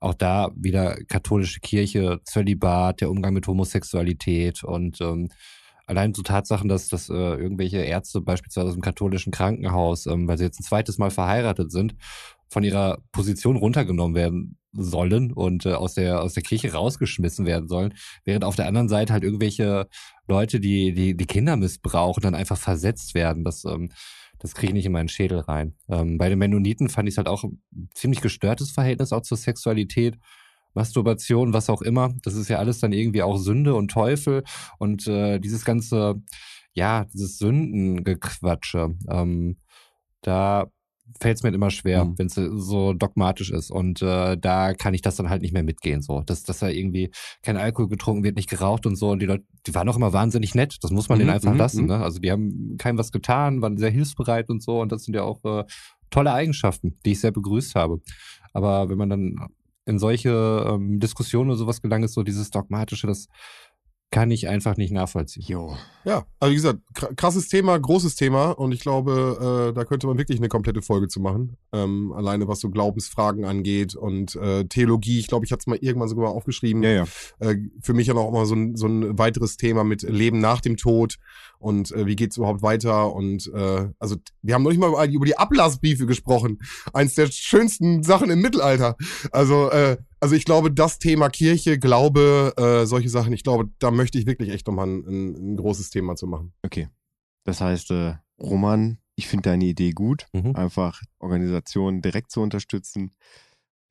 auch da wieder katholische Kirche, Zölibat, der Umgang mit Homosexualität und ähm, allein so Tatsachen, dass, dass äh, irgendwelche Ärzte beispielsweise aus dem katholischen Krankenhaus, ähm, weil sie jetzt ein zweites Mal verheiratet sind, von ihrer Position runtergenommen werden sollen und äh, aus der aus der Kirche rausgeschmissen werden sollen, während auf der anderen Seite halt irgendwelche Leute, die die die Kinder missbrauchen, dann einfach versetzt werden. Das ähm, das kriege ich nicht in meinen Schädel rein. Ähm, bei den Mennoniten fand ich es halt auch ein ziemlich gestörtes Verhältnis auch zur Sexualität. Masturbation, was auch immer, das ist ja alles dann irgendwie auch Sünde und Teufel und äh, dieses ganze, ja, dieses Sündengequatsche, ähm, da fällt es mir halt immer schwer, Mhm. wenn es so dogmatisch ist. Und äh, da kann ich das dann halt nicht mehr mitgehen. So, dass, dass da irgendwie kein Alkohol getrunken wird, nicht geraucht und so. Und die Leute, die waren auch immer wahnsinnig nett. Das muss man Mhm, denen einfach mhm, lassen. mhm. Ne? Also die haben keinem was getan, waren sehr hilfsbereit und so. Und das sind ja auch äh, tolle Eigenschaften, die ich sehr begrüßt habe. Aber wenn man dann in solche ähm, Diskussionen oder sowas gelangt, ist so dieses dogmatische, das kann ich einfach nicht nachvollziehen. Jo. Ja, also wie gesagt, kr- krasses Thema, großes Thema und ich glaube, äh, da könnte man wirklich eine komplette Folge zu machen. Ähm, alleine was so Glaubensfragen angeht und äh, Theologie. Ich glaube, ich hatte es mal irgendwann sogar mal aufgeschrieben. Ja, ja. Äh, für mich ja noch mal so ein, so ein weiteres Thema mit Leben nach dem Tod und äh, wie geht's überhaupt weiter und äh, also wir haben noch nicht mal über, über die Ablassbriefe gesprochen. Eins der schönsten Sachen im Mittelalter. Also äh, also ich glaube, das Thema Kirche, Glaube, äh, solche Sachen, ich glaube, da möchte ich wirklich echt nochmal ein, ein, ein großes Thema zu machen. Okay. Das heißt, äh, Roman, ich finde deine Idee gut, Mhm. einfach Organisationen direkt zu unterstützen.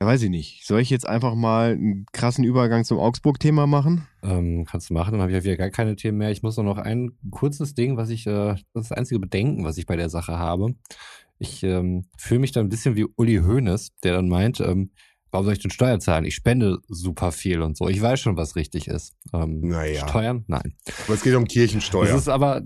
Ja, weiß ich nicht. Soll ich jetzt einfach mal einen krassen Übergang zum Augsburg-Thema machen? Ähm, kannst du machen, dann habe ich ja wieder gar keine Themen mehr. Ich muss nur noch ein kurzes Ding, was ich, äh, das ist das einzige Bedenken, was ich bei der Sache habe. Ich ähm, fühle mich da ein bisschen wie Uli Hoeneß, der dann meint, ähm, warum soll ich denn Steuern zahlen? Ich spende super viel und so. Ich weiß schon, was richtig ist. Ähm, Naja. Steuern? Nein. Aber es geht um Kirchensteuer. Das ist aber,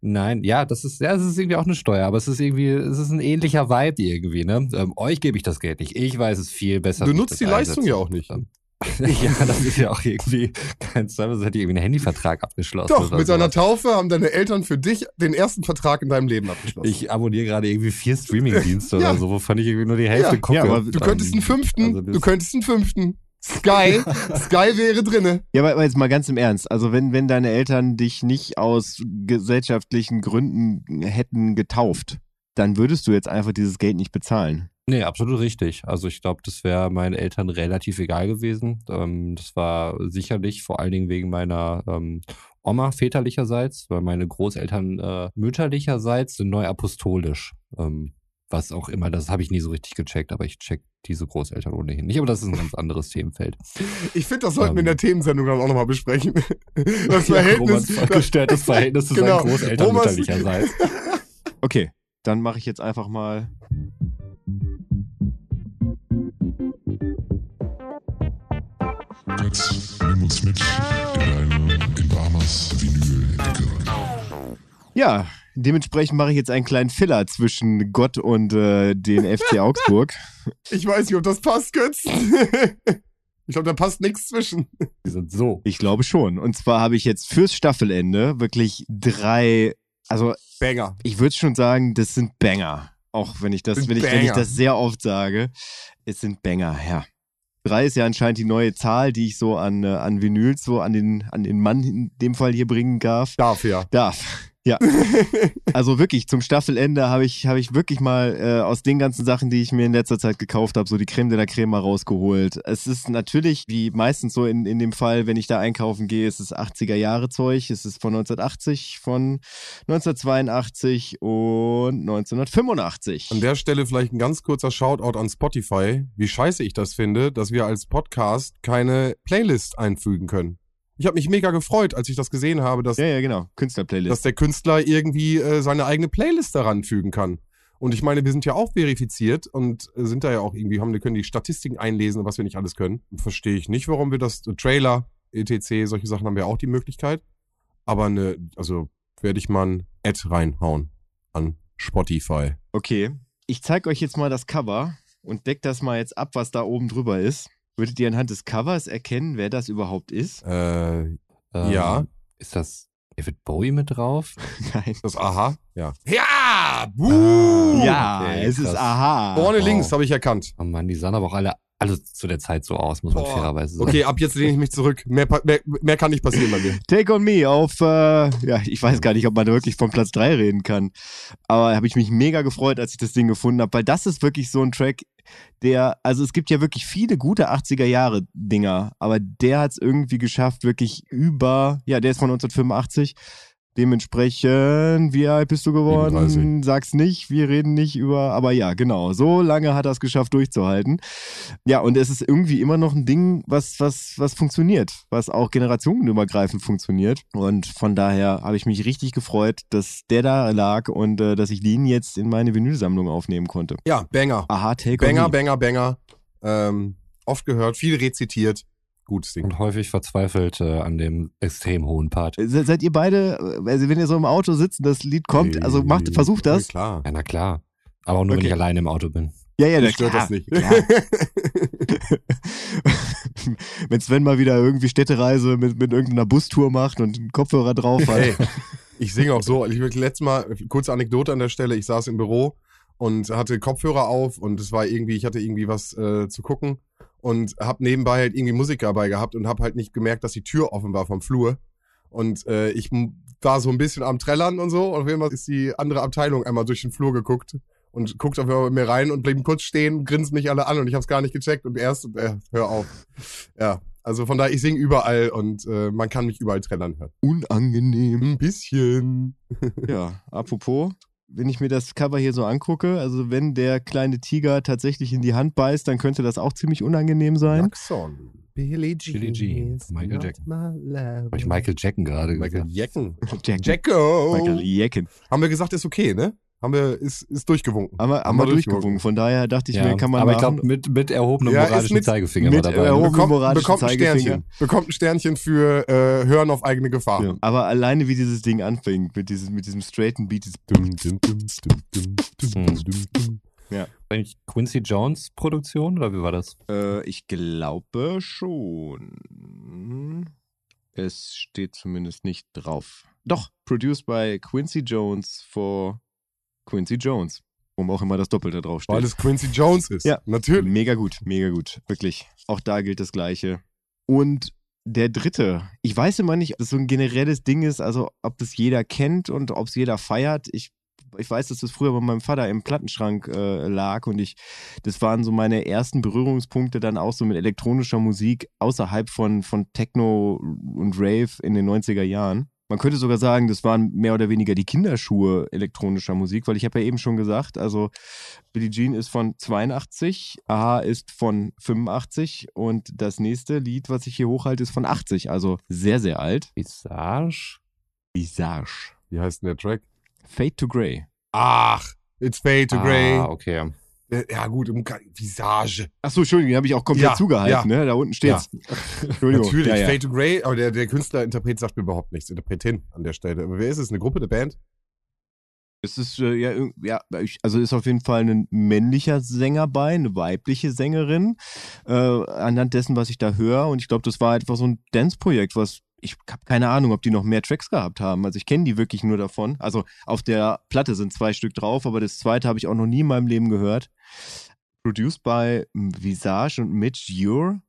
nein, ja, das ist, ja, es ist irgendwie auch eine Steuer, aber es ist irgendwie, es ist ein ähnlicher Vibe irgendwie, ne? Ähm, euch gebe ich das Geld nicht. Ich weiß es viel besser. du nutzt die Leistung ja auch nicht. *laughs* Ja, das ist ja auch irgendwie kein Zweifel, hätte ich irgendwie einen Handyvertrag abgeschlossen. Doch, mit deiner sowas. Taufe haben deine Eltern für dich den ersten Vertrag in deinem Leben abgeschlossen. Ich abonniere gerade irgendwie vier Streaming-Dienste Ja. oder so, wovon ich irgendwie nur die Hälfte Ja, gucke. ja, aber du könntest einen fünften, Also du könntest einen fünften. Sky, Sky wäre drinne. Ja, aber aber jetzt mal ganz im Ernst. Also wenn, wenn deine Eltern dich nicht aus gesellschaftlichen Gründen hätten getauft, dann würdest du jetzt einfach dieses Geld nicht bezahlen. Nee, absolut richtig. Also ich glaube, das wäre meinen Eltern relativ egal gewesen. Ähm, das war sicherlich vor allen Dingen wegen meiner ähm, Oma väterlicherseits, weil meine Großeltern äh, mütterlicherseits sind neu apostolisch. Ähm, was auch immer, das habe ich nie so richtig gecheckt, aber ich check diese Großeltern ohnehin nicht. Aber das ist ein ganz anderes Themenfeld. Ich finde, das sollten wir in Ähm. der Themensendung dann auch nochmal besprechen. *laughs* Das Ja, Verhältnis. Romans gestörtes Verhältnis zu Genau. seinen Großeltern Romans- mütterlicherseits. *laughs* Okay, dann mache ich jetzt einfach mal. Götz, nimm uns mit in deine in Barmers Vinyl-Ecke. Ja, dementsprechend mache ich jetzt einen kleinen Filler zwischen Gott und äh, den *laughs* FC Augsburg. Ich weiß nicht, ob das passt, Götz. Ich glaube, da passt nichts zwischen. Die sind so. Ich glaube schon. Und zwar habe ich jetzt fürs Staffelende wirklich drei, also Banger. ich würde schon sagen, das sind Banger. Auch wenn ich das, wenn ich, wenn ich das sehr oft sage. Es sind Banger, ja. Drei ist ja anscheinend die neue Zahl, die ich so an, äh, an Vinyls, so an den, an den Mann in dem Fall hier bringen darf. Darf ja. Darf. Ja. *laughs* Also wirklich, zum Staffelende habe ich, habe ich wirklich mal äh, aus den ganzen Sachen, die ich mir in letzter Zeit gekauft habe, so die Creme de la Creme mal rausgeholt. Es ist natürlich, wie meistens so in, in dem Fall, wenn ich da einkaufen gehe, es ist 80er Jahre Zeug. Es ist von 1980, von 1982 und 1985. An der Stelle vielleicht ein ganz kurzer Shoutout an Spotify, wie scheiße ich das finde, dass wir als Podcast keine Playlist einfügen können. Ich habe mich mega gefreut, als ich das gesehen habe, dass, ja, ja, genau. Künstlerplaylist. dass der Künstler irgendwie äh, seine eigene Playlist daran fügen kann. Und ich meine, wir sind ja auch verifiziert und sind da ja auch irgendwie, haben, wir können die Statistiken einlesen, was wir nicht alles können. Verstehe ich nicht, warum wir das, äh, Trailer, etc., solche Sachen haben wir auch die Möglichkeit. Aber eine, also werde ich mal ein Ad reinhauen an Spotify. Okay. Ich zeige euch jetzt mal das Cover und deck das mal jetzt ab, was da oben drüber ist. Würdet ihr anhand des Covers erkennen, wer das überhaupt ist? Äh, Ähm, Ja. Ist das David Bowie mit drauf? *laughs* Nein. das Aha? Ja. Ja! Buh! Ja, okay, es ist krass. aha. Vorne Wow. links habe ich erkannt. Oh Mann, die sahen aber auch alle, alle zu der Zeit so aus, muss man Boah. fairerweise sagen. Okay, ab jetzt lehne ich mich zurück. Mehr, mehr, mehr kann nicht passieren bei mir. Take on Me auf, äh, ja, ich weiß gar nicht, ob man wirklich von Platz 3 reden kann. Aber habe ich mich mega gefreut, als ich das Ding gefunden habe, weil das ist wirklich so ein Track, der, also es gibt ja wirklich viele gute 80er Jahre Dinger, aber der hat es irgendwie geschafft, wirklich über, ja, der ist von 1985. Dementsprechend, wie alt bist du geworden? 37. Sag's nicht, wir reden nicht über, aber ja, genau, so lange hat er es geschafft durchzuhalten. Ja, und es ist irgendwie immer noch ein Ding, was, was, was funktioniert, was auch generationenübergreifend funktioniert. Und von daher habe ich mich richtig gefreut, dass der da lag und äh, dass ich den jetzt in meine Vinylsammlung aufnehmen konnte. Ja, Banger. Aha, Take Banger, Me. Banger, Banger. Ähm, oft gehört, viel rezitiert. Gutes Ding. Und häufig verzweifelt äh, an dem extrem hohen Part. Se- Seid ihr beide, äh, also wenn ihr so im Auto sitzt und das Lied kommt, also macht, versucht Ja, das. klar. Ja, na klar. Aber auch nur, wenn Okay. ich alleine im Auto bin. Ja, ja, na stört klar, das nicht. *laughs* Wenn Sven mal wieder irgendwie Städtereise mit, mit irgendeiner Bustour macht und einen Kopfhörer drauf hat. Hey, ich singe auch so. Ich letztes Mal, kurze Anekdote an der Stelle, ich saß im Büro und hatte Kopfhörer auf und es war irgendwie, ich hatte irgendwie was äh, zu gucken und hab nebenbei halt irgendwie Musik dabei gehabt und hab halt nicht gemerkt, dass die Tür offen war vom Flur. Und äh, ich war so ein bisschen am Trellern und so und auf jeden Fall ist die andere Abteilung einmal durch den Flur geguckt und guckt auf einmal mit mir rein und blieben kurz stehen, grinsen mich alle an und ich hab's gar nicht gecheckt und erst, äh, hör auf. Ja, also von daher, ich singe überall und äh, man kann mich überall trällern hören. Unangenehm. Ein bisschen. Ja, apropos, wenn ich mir das Cover hier so angucke, also wenn der kleine Tiger tatsächlich in die Hand beißt, dann könnte das auch ziemlich unangenehm sein. Jackson. Billie Jean. Billie Jean, Michael Jackson. Habe ich Michael Jackson gerade Michael gesagt. Jackson. Jack, Jacko. Michael Jecken. Haben wir gesagt, ist okay, ne? Haben wir, ist, ist durchgewunken. Aber haben wir durchgewunken. Von daher dachte ich Ja, mir, kann man aber ich machen. glaube, mit, mit erhobenem Ja, moralischen mit- Zeigefinger mit war dabei. erhoben- ne? Bekommt, moralischen bekommt ein Zeigefinger. Sternchen. Bekommt ein Sternchen für äh, Hören auf eigene Gefahr. Ja. Aber alleine wie dieses Ding anfängt, mit diesem, mit diesem straighten Beat, dieses Dum, dum, dum, dum, dum, dum, Hm. dum, dum. Eigentlich Quincy Jones Produktion oder wie war das? Äh, ich glaube schon. Es steht zumindest nicht drauf. Doch, produced by Quincy Jones for Quincy Jones. Warum auch immer das Doppelte draufsteht. Weil es Quincy Jones ist. Ja. Natürlich. Mega gut, mega gut. Wirklich. Auch da gilt das Gleiche. Und der dritte, ich weiß immer nicht, ob das so ein generelles Ding ist, also ob das jeder kennt und ob es jeder feiert. Ich, ich weiß, dass das früher bei meinem Vater im Plattenschrank äh, lag und ich, das waren so meine ersten Berührungspunkte dann auch so mit elektronischer Musik außerhalb von, von Techno und Rave in den 90er Jahren. Man könnte sogar sagen, das waren mehr oder weniger die Kinderschuhe elektronischer Musik, weil ich habe ja eben schon gesagt, also Billie Jean ist von 82, Aha ist von 85 und das nächste Lied, was ich hier hochhalte, ist von 80, also sehr, sehr alt. Visage? Visage. Wie heißt denn der Track? Fade to Grey. Ach, It's Fade to Grey. Ah, okay. Äh, Ja, gut, um- Visage. Achso, Entschuldigung, den habe ich auch komplett Ja, zugehalten, ne? Da unten steht's. *laughs* Entschuldigung. Natürlich, Ja, ja. Fade to Grey, aber der, der Künstler, Interpret sagt mir überhaupt nichts. Interpretin an der Stelle. Aber wer ist es? Eine Gruppe, eine Band? Es ist äh, ja, ja also ist auf jeden Fall ein männlicher Sänger bei, eine weibliche Sängerin, äh, anhand dessen, was ich da höre. Und ich glaube, das war einfach so ein Dance-Projekt, was ich habe keine Ahnung, ob die noch mehr Tracks gehabt haben. Also ich kenne die wirklich nur davon. Also auf der Platte sind zwei Stück drauf, aber das zweite habe ich auch noch nie in meinem Leben gehört. Produced by Visage und Mitch Ure.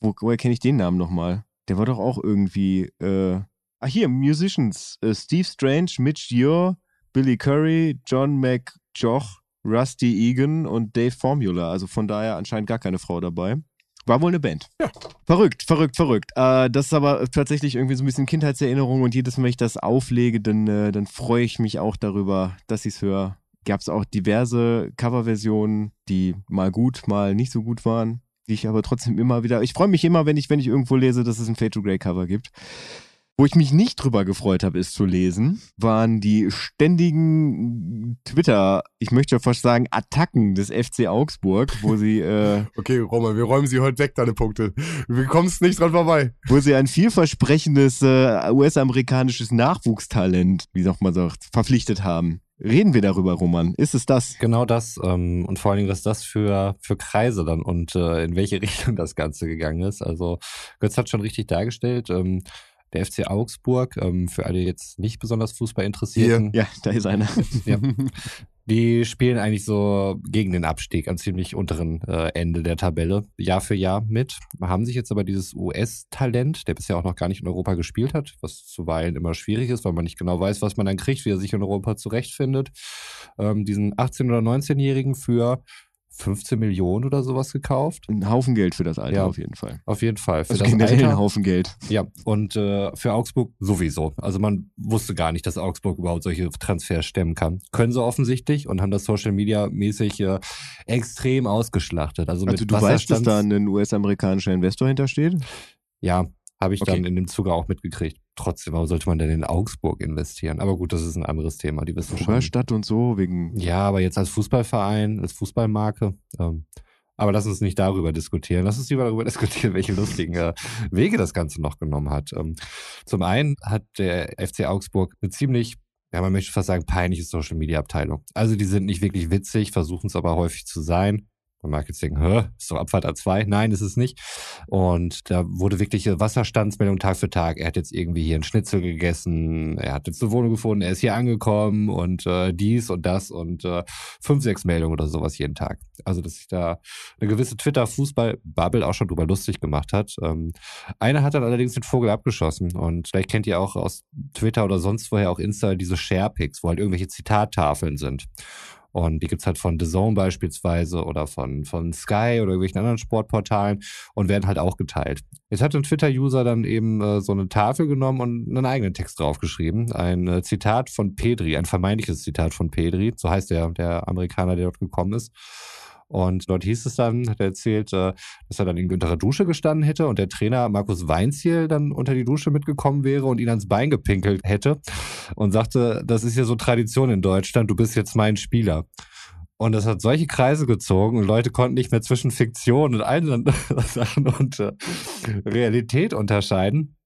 Wo, woher kenne ich den Namen nochmal? Der war doch auch irgendwie, äh, Ah, hier, Musicians. Äh, Steve Strange, Mitch Dior, Billy Curry, John McJoch, Rusty Egan und Dave Formula. Also von daher anscheinend gar keine Frau dabei. War wohl eine Band. Ja. Verrückt, verrückt, verrückt. Äh, das ist aber tatsächlich irgendwie so ein bisschen Kindheitserinnerung und jedes Mal, wenn ich das auflege, dann, äh, dann freue ich mich auch darüber, dass ich es höre. Gab es auch diverse Coverversionen, die mal gut, mal nicht so gut waren, die ich aber trotzdem immer wieder. Ich freue mich immer, wenn ich, wenn ich irgendwo lese, dass es ein Fade to Grey Cover gibt. Wo ich mich nicht drüber gefreut habe, es zu lesen, waren die ständigen Twitter, ich möchte fast sagen, Attacken des FC Augsburg, wo sie, äh, *laughs* Okay, Roman, wir räumen sie heute weg, deine Punkte. Du kommst nicht dran vorbei. wo sie ein vielversprechendes äh, US-amerikanisches Nachwuchstalent, wie noch man sagt, verpflichtet haben. Reden wir darüber, Roman? Ist es das? Genau das. Ähm, und vor allen Dingen, was das für, für Kreise dann und äh, in welche *laughs* Richtung das Ganze gegangen ist. Also Götz hat schon richtig dargestellt. Ähm, der FC Augsburg, ähm, für alle jetzt nicht besonders Fußball interessierten, Ja, da ist einer. *laughs* Ja. die spielen eigentlich so gegen den Abstieg am ziemlich unteren äh, Ende der Tabelle Jahr für Jahr mit. Haben sich jetzt aber dieses US-Talent, der bisher auch noch gar nicht in Europa gespielt hat, was zuweilen immer schwierig ist, weil man nicht genau weiß, was man dann kriegt, wie er sich in Europa zurechtfindet, ähm, diesen 18- oder 19-Jährigen für 15 Millionen oder sowas gekauft. Ein Haufen Geld für das Alter Ja. auf jeden Fall. Auf jeden Fall. Für Also das generell ein. Haufen Geld. Ja, und äh, für Augsburg sowieso. Also man wusste gar nicht, dass Augsburg überhaupt solche Transfers stemmen kann. Können sie offensichtlich und haben das Social Media mäßig äh, extrem ausgeschlachtet. Also, Also du weißt, dass da ein US-amerikanischer Investor hintersteht? Ja, habe ich Okay. dann in dem Zuge auch mitgekriegt. Trotzdem, warum sollte man denn in Augsburg investieren? Aber gut, das ist ein anderes Thema. Die wissen schon. Stadt und so, wegen. Ja, aber jetzt als Fußballverein, als Fußballmarke. Ähm, aber lass uns nicht darüber diskutieren. Lass uns lieber darüber *laughs* diskutieren, welche lustigen äh, Wege das Ganze noch genommen hat. Ähm, zum einen hat der FC Augsburg eine ziemlich, ja, man möchte fast sagen, peinliche Social Media Abteilung. Also die sind nicht wirklich witzig, versuchen es aber häufig zu sein. Man mag jetzt denken, hä, ist doch Abfahrt A2. Nein, ist es nicht. Und da wurde wirklich Wasserstandsmeldung Tag für Tag. Er hat jetzt irgendwie hier einen Schnitzel gegessen, er hat jetzt eine Wohnung gefunden, er ist hier angekommen und äh, dies und das und äh, fünf, sechs Meldungen oder sowas jeden Tag. Also, dass sich da eine gewisse Twitter-Fußball-Bubble auch schon drüber lustig gemacht hat. Ähm, einer hat dann allerdings den Vogel abgeschossen und vielleicht kennt ihr auch aus Twitter oder sonst woher auch Insta diese Sharepics, wo halt irgendwelche Zitattafeln sind. Und die gibt's halt von The Zone beispielsweise oder von, von Sky oder irgendwelchen anderen Sportportalen und werden halt auch geteilt. Jetzt hat ein Twitter-User dann eben äh, so eine Tafel genommen und einen eigenen Text draufgeschrieben. Ein äh, Zitat von Pedri, ein vermeintliches Zitat von Pedri, so heißt der, der Amerikaner, der dort gekommen ist. Und dort hieß es dann, hat er erzählt, äh, dass er dann irgendwie unter der Dusche gestanden hätte und der Trainer Markus Weinziel dann unter die Dusche mitgekommen wäre und ihn ans Bein gepinkelt hätte und sagte, das ist ja so Tradition in Deutschland, du bist jetzt mein Spieler. Und das hat solche Kreise gezogen und Leute konnten nicht mehr zwischen Fiktion und allen *laughs* Sachen und äh, Realität unterscheiden,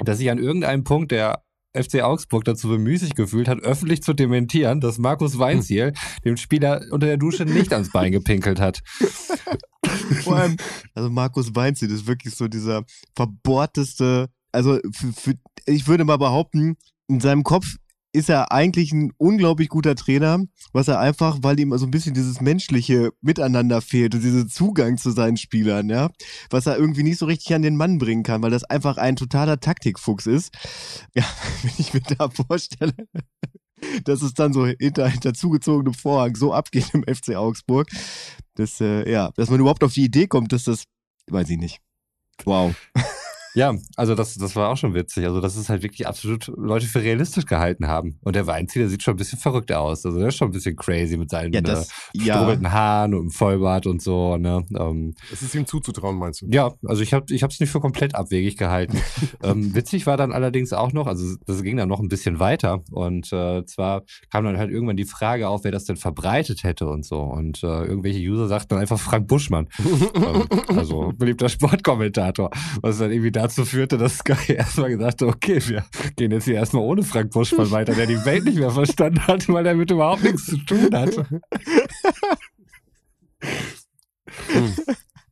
dass sich an irgendeinem Punkt der FC Augsburg dazu bemüht sich gefühlt hat, öffentlich zu dementieren, dass Markus Weinziel dem Spieler unter der Dusche nicht ans Bein gepinkelt hat. *laughs* Vor allem, also Markus Weinziel ist wirklich so dieser verbohrteste, also für, für, ich würde mal behaupten, in seinem Kopf ist er eigentlich ein unglaublich guter Trainer, was er einfach, weil ihm so ein bisschen dieses menschliche Miteinander fehlt und dieser Zugang zu seinen Spielern, ja, was er irgendwie nicht so richtig an den Mann bringen kann, weil das einfach ein totaler Taktikfuchs ist. *laughs* Ja, wenn ich mir da vorstelle, *laughs* dass es dann so hinter, hinter zugezogenem Vorhang so abgeht im FC Augsburg, dass, äh, ja, dass man überhaupt auf die Idee kommt, dass das, weiß ich nicht. Wow. *laughs* Ja, also das, das war auch schon witzig. Also das ist halt wirklich absolut Leute für realistisch gehalten haben. Und der Weinziel, der sieht schon ein bisschen verrückt aus. Also der ist schon ein bisschen crazy mit seinen Ja, äh, das, ja. strubbelnden Haaren und dem Vollbart und so. Ne? Ähm, Es ist ihm zuzutrauen, meinst du? ja, also ich habe ich es nicht für komplett abwegig gehalten. *laughs* ähm, witzig war dann allerdings auch noch, also das ging dann noch ein bisschen weiter. Und äh, zwar kam dann halt irgendwann die Frage auf, wer das denn verbreitet hätte und so. Und äh, irgendwelche User sagten dann einfach Frank Buschmann. *laughs* ähm, also beliebter Sportkommentator. Was dann irgendwie dazu führte, dass Sky *laughs* erstmal gesagt hat, okay, wir gehen jetzt hier erstmal ohne Frank Buschmann weiter, der die Welt nicht mehr verstanden hat, weil er damit überhaupt nichts zu tun hat. *laughs*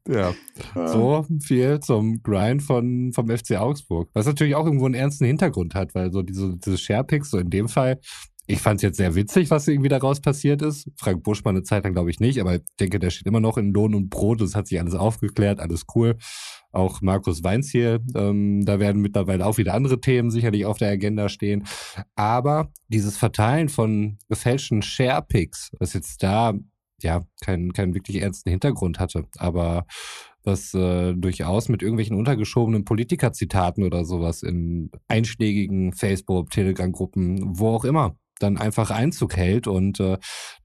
Ja, so viel zum Grind von, vom FC Augsburg. Was natürlich auch irgendwo einen ernsten Hintergrund hat, weil so diese, diese Sharepics, so in dem Fall, ich fand es jetzt sehr witzig, was irgendwie daraus passiert ist. Frank Buschmann eine Zeit lang glaube ich nicht, aber ich denke, der steht immer noch in Lohn und Brot. Das hat sich alles aufgeklärt, alles cool. Auch Markus Weinz hier, ähm, da werden mittlerweile auch wieder andere Themen sicherlich auf der Agenda stehen. Aber dieses Verteilen von gefälschten Sharepics, was jetzt da ja keinen keinen wirklich ernsten Hintergrund hatte, aber was äh, durchaus mit irgendwelchen untergeschobenen Politikerzitaten oder sowas in einschlägigen Facebook, Telegram-Gruppen, wo auch immer, dann einfach Einzug hält und äh,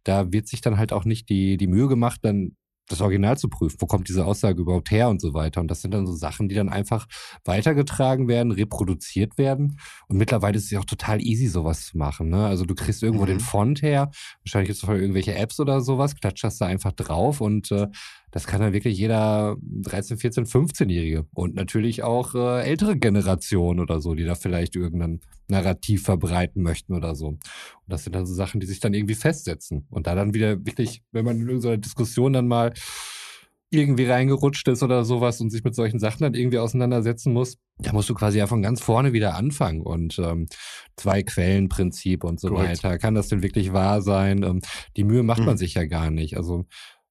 da wird sich dann halt auch nicht die, die Mühe gemacht, dann das Original zu prüfen. Wo kommt diese Aussage überhaupt her und so weiter? Und das sind dann so Sachen, die dann einfach weitergetragen werden, reproduziert werden. Und mittlerweile ist es ja auch total easy, sowas zu machen. Ne? Also du kriegst irgendwo Mhm. den Font her, wahrscheinlich jetzt von irgendwelche Apps oder sowas, klatscht das da einfach drauf und äh, das kann dann wirklich jeder 13, 14, 15-Jährige und natürlich auch äh, ältere Generationen oder so, die da vielleicht irgendein Narrativ verbreiten möchten oder so. Und das sind dann so Sachen, die sich dann irgendwie festsetzen. Und da dann wieder wirklich, wenn man in irgendeiner Diskussion dann mal irgendwie reingerutscht ist oder sowas und sich mit solchen Sachen dann irgendwie auseinandersetzen muss, da musst du quasi ja von ganz vorne wieder anfangen und ähm, zwei Quellenprinzip und so Korrekt. weiter. Kann das denn wirklich wahr sein? Ähm, die Mühe macht man Mhm. sich ja gar nicht. Also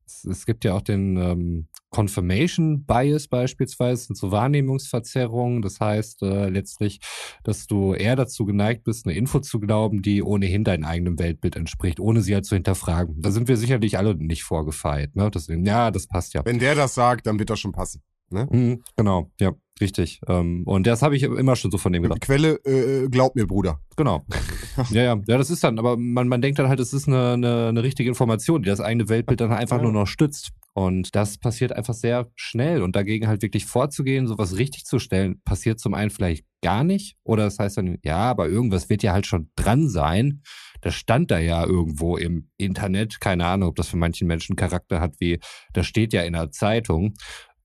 es, es gibt ja auch den ähm, Confirmation Bias beispielsweise, sind so Wahrnehmungsverzerrungen. Das heißt äh, letztlich, dass du eher dazu geneigt bist, eine Info zu glauben, die ohnehin deinem eigenen Weltbild entspricht, ohne sie halt zu hinterfragen. Da sind wir sicherlich alle nicht vorgefeilt. Ne? Deswegen, ja, das passt ja. Wenn der das sagt, dann wird das schon passen. Mhm, genau, ja, richtig. Ähm, und das habe ich immer schon so von dem gedacht. Quelle, äh, glaub mir, Bruder. Genau. *laughs* ja, ja, ja, das ist dann, aber man, man denkt dann halt, es ist eine, eine, eine richtige Information, die das eigene Weltbild dann einfach Ja. nur noch stützt. Und das passiert einfach sehr schnell. Und dagegen halt wirklich vorzugehen, sowas richtig zu stellen, passiert zum einen vielleicht gar nicht. Oder das heißt dann, ja, aber irgendwas wird ja halt schon dran sein. Das stand da ja irgendwo im Internet. Keine Ahnung, ob das für manchen Menschen Charakter hat, wie, das steht ja in der Zeitung.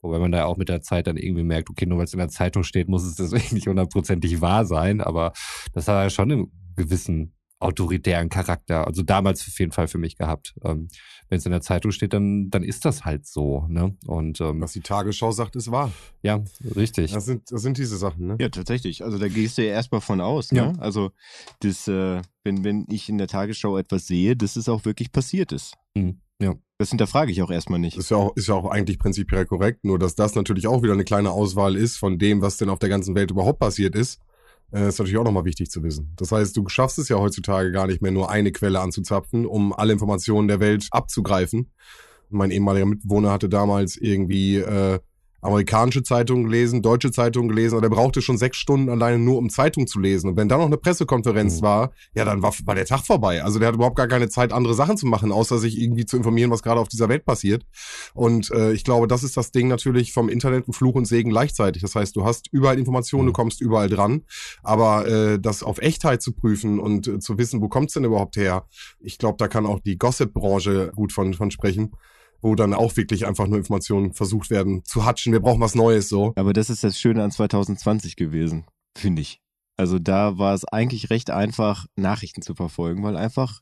Wobei man da auch mit der Zeit dann irgendwie merkt, okay, nur weil es in der Zeitung steht, muss es deswegen *laughs* nicht hundertprozentig wahr sein. Aber das hat ja schon einen gewissen autoritären Charakter. Also damals auf jeden Fall für mich gehabt. Ähm, Wenn es in der Zeitung steht, dann, dann ist das halt so. Ne? Und ähm, Was die Tagesschau sagt, ist wahr. ja, richtig. Das sind, das sind diese Sachen, ne? Ja, tatsächlich. Also da gehst du ja erstmal von aus. Ne? Ja. Also das, äh, wenn, wenn ich in der Tagesschau etwas sehe, dass es auch wirklich passiert ist. Mhm. Ja. Das hinterfrage ich auch erstmal nicht. Ist ja, auch, ist ja auch eigentlich prinzipiell korrekt, nur dass das natürlich auch wieder eine kleine Auswahl ist von dem, was denn auf der ganzen Welt überhaupt passiert ist, äh, ist natürlich auch nochmal wichtig zu wissen. Das heißt, du schaffst es ja heutzutage gar nicht mehr, nur eine Quelle anzuzapfen, um alle Informationen der Welt abzugreifen. Mein ehemaliger Mitbewohner hatte damals irgendwie äh, amerikanische Zeitungen gelesen, deutsche Zeitungen gelesen, aber der brauchte schon sechs Stunden alleine nur, um Zeitung zu lesen. Und wenn da noch eine Pressekonferenz Mhm. war, ja, dann war, war der Tag vorbei. Also der hat überhaupt gar keine Zeit, andere Sachen zu machen, außer sich irgendwie zu informieren, was gerade auf dieser Welt passiert. Und äh, ich glaube, das ist das Ding natürlich vom Internet ein Fluch und Segen gleichzeitig. Das heißt, du hast überall Informationen, du Mhm. kommst überall dran, aber äh, das auf Echtheit zu prüfen und äh, zu wissen, wo kommt's denn überhaupt her, ich glaube, da kann auch die Gossip-Branche gut von, von sprechen, wo dann auch wirklich einfach nur Informationen versucht werden zu hatschen. Wir brauchen was Neues so. Aber das ist das Schöne an 2020 gewesen, finde ich. Also da war es eigentlich recht einfach, Nachrichten zu verfolgen, weil einfach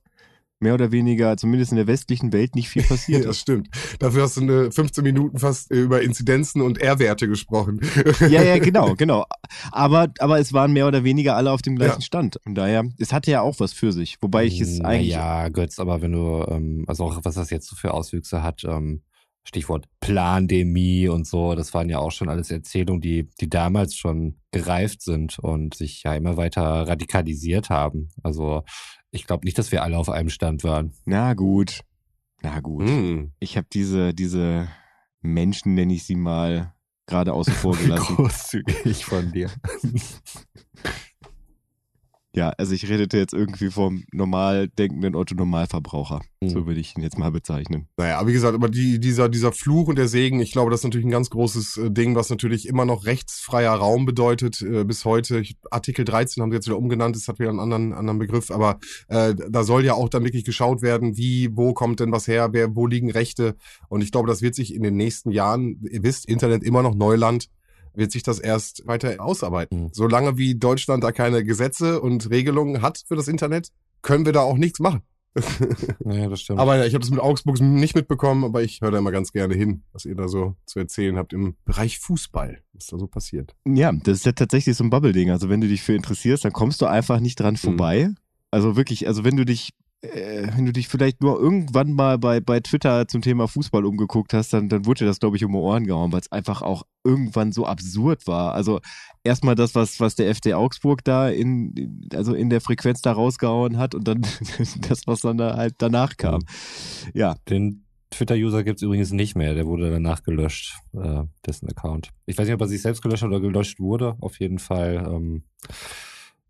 mehr oder weniger, zumindest in der westlichen Welt, nicht viel passiert das ist. stimmt. Dafür hast du eine 15 Minuten fast äh, über Inzidenzen und R-Werte gesprochen. *laughs* Ja, ja, genau, genau. Aber, aber es waren mehr oder weniger alle auf dem gleichen Ja. Stand. Von daher, es hatte ja auch was für sich. Wobei ich es eigentlich. Ja, Götz, aber wenn du, ähm, also auch was das jetzt so für Auswüchse hat, ähm, Stichwort Plandemie und so, das waren ja auch schon alles Erzählungen, die, die damals schon gereift sind und sich ja immer weiter radikalisiert haben. Also ich glaube nicht, dass wir alle auf einem Stand waren. Na gut. Na gut. Hm. Ich habe diese, diese Menschen, nenne ich sie mal, gerade außen vor gelassen. *laughs* Großzügig von dir. *laughs* ja, also ich redete jetzt irgendwie vom normal denkenden Otto-Normalverbraucher. So Mhm. würde ich ihn jetzt mal bezeichnen. Naja, aber wie gesagt, aber die, dieser, dieser Fluch und der Segen, ich glaube, das ist natürlich ein ganz großes äh, Ding, was natürlich immer noch rechtsfreier Raum bedeutet, äh, bis heute. Ich, Artikel 13 haben sie jetzt wieder umgenannt, das hat wieder einen anderen, anderen Begriff, aber äh, da soll ja auch dann wirklich geschaut werden, wie, wo kommt denn was her, wer, wo liegen Rechte. Und ich glaube, das wird sich in den nächsten Jahren, ihr wisst, Internet immer noch Neuland, wird sich das erst weiter ausarbeiten. Mhm. Solange wie Deutschland da keine Gesetze und Regelungen hat für das Internet, können wir da auch nichts machen. *laughs* Ja, das stimmt. Aber ja, ich habe das mit Augsburg nicht mitbekommen, aber ich höre da immer ganz gerne hin, was ihr da so zu erzählen habt im Bereich Fußball, was da so passiert. Ja, das ist ja tatsächlich so ein Bubble-Ding. Also wenn du dich für interessierst, dann kommst du einfach nicht dran vorbei. Also wirklich, also wenn du dich wenn du dich vielleicht nur irgendwann mal bei, bei Twitter zum Thema Fußball umgeguckt hast, dann, dann wurde dir das, glaube ich, um die Ohren gehauen, weil es einfach auch irgendwann so absurd war. Also erstmal das, was, was der FC Augsburg da in, also in der Frequenz da rausgehauen hat und dann *laughs* das, was dann da halt danach kam. Ja. Den Twitter-User gibt's übrigens nicht mehr. Der wurde danach gelöscht, äh, dessen Account. Ich weiß nicht, ob er sich selbst gelöscht hat oder gelöscht wurde. Auf jeden Fall ähm,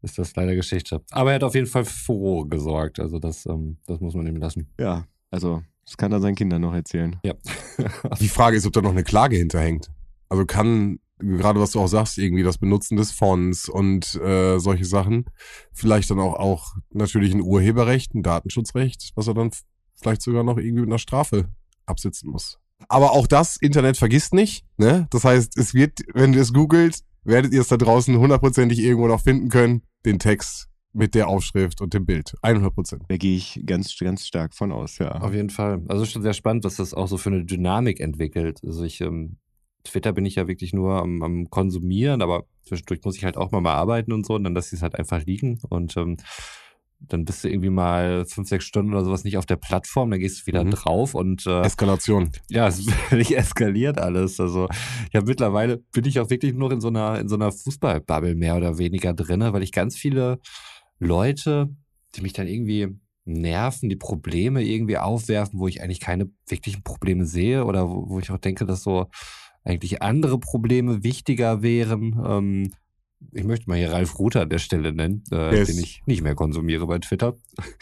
ist das leider Geschichte. Aber er hat auf jeden Fall Furore gesorgt. Also das, ähm, das muss man ihm lassen. Ja, also das kann er seinen Kindern noch erzählen. Ja. *laughs* Die Frage ist, ob da noch eine Klage hinterhängt. Also kann, gerade was du auch sagst, irgendwie das Benutzen des Fonds und äh, solche Sachen, vielleicht dann auch, auch natürlich ein Urheberrecht, ein Datenschutzrecht, was er dann vielleicht sogar noch irgendwie mit einer Strafe absitzen muss. Aber auch das Internet vergisst nicht. Ne? Das heißt, es wird, wenn ihr es googelt, werdet ihr es da draußen hundertprozentig irgendwo noch finden können, den Text mit der Aufschrift und dem Bild. 100 Prozent. Da gehe ich ganz, ganz stark von aus, ja. Auf jeden Fall. Also schon sehr spannend, was das auch so für eine Dynamik entwickelt. Also ich, ähm, Twitter bin ich ja wirklich nur am, am Konsumieren, aber zwischendurch muss ich halt auch mal, mal arbeiten und so und dann lasse ich es halt einfach liegen und ähm, dann bist du irgendwie mal fünf, sechs Stunden oder sowas nicht auf der Plattform, dann gehst du wieder Mhm. drauf und äh, Eskalation. ja, es völlig *laughs* eskaliert alles. Also ja, mittlerweile bin ich auch wirklich nur in so einer, in so einer Fußballbubble mehr oder weniger drinne, weil ich ganz viele Leute, die mich dann irgendwie nerven, die Probleme irgendwie aufwerfen, wo ich eigentlich keine wirklichen Probleme sehe oder wo, wo ich auch denke, dass so eigentlich andere Probleme wichtiger wären. Ähm, ich möchte mal hier Ralf Ruther an der Stelle nennen, äh, Yes. den ich nicht mehr konsumiere bei Twitter. *laughs*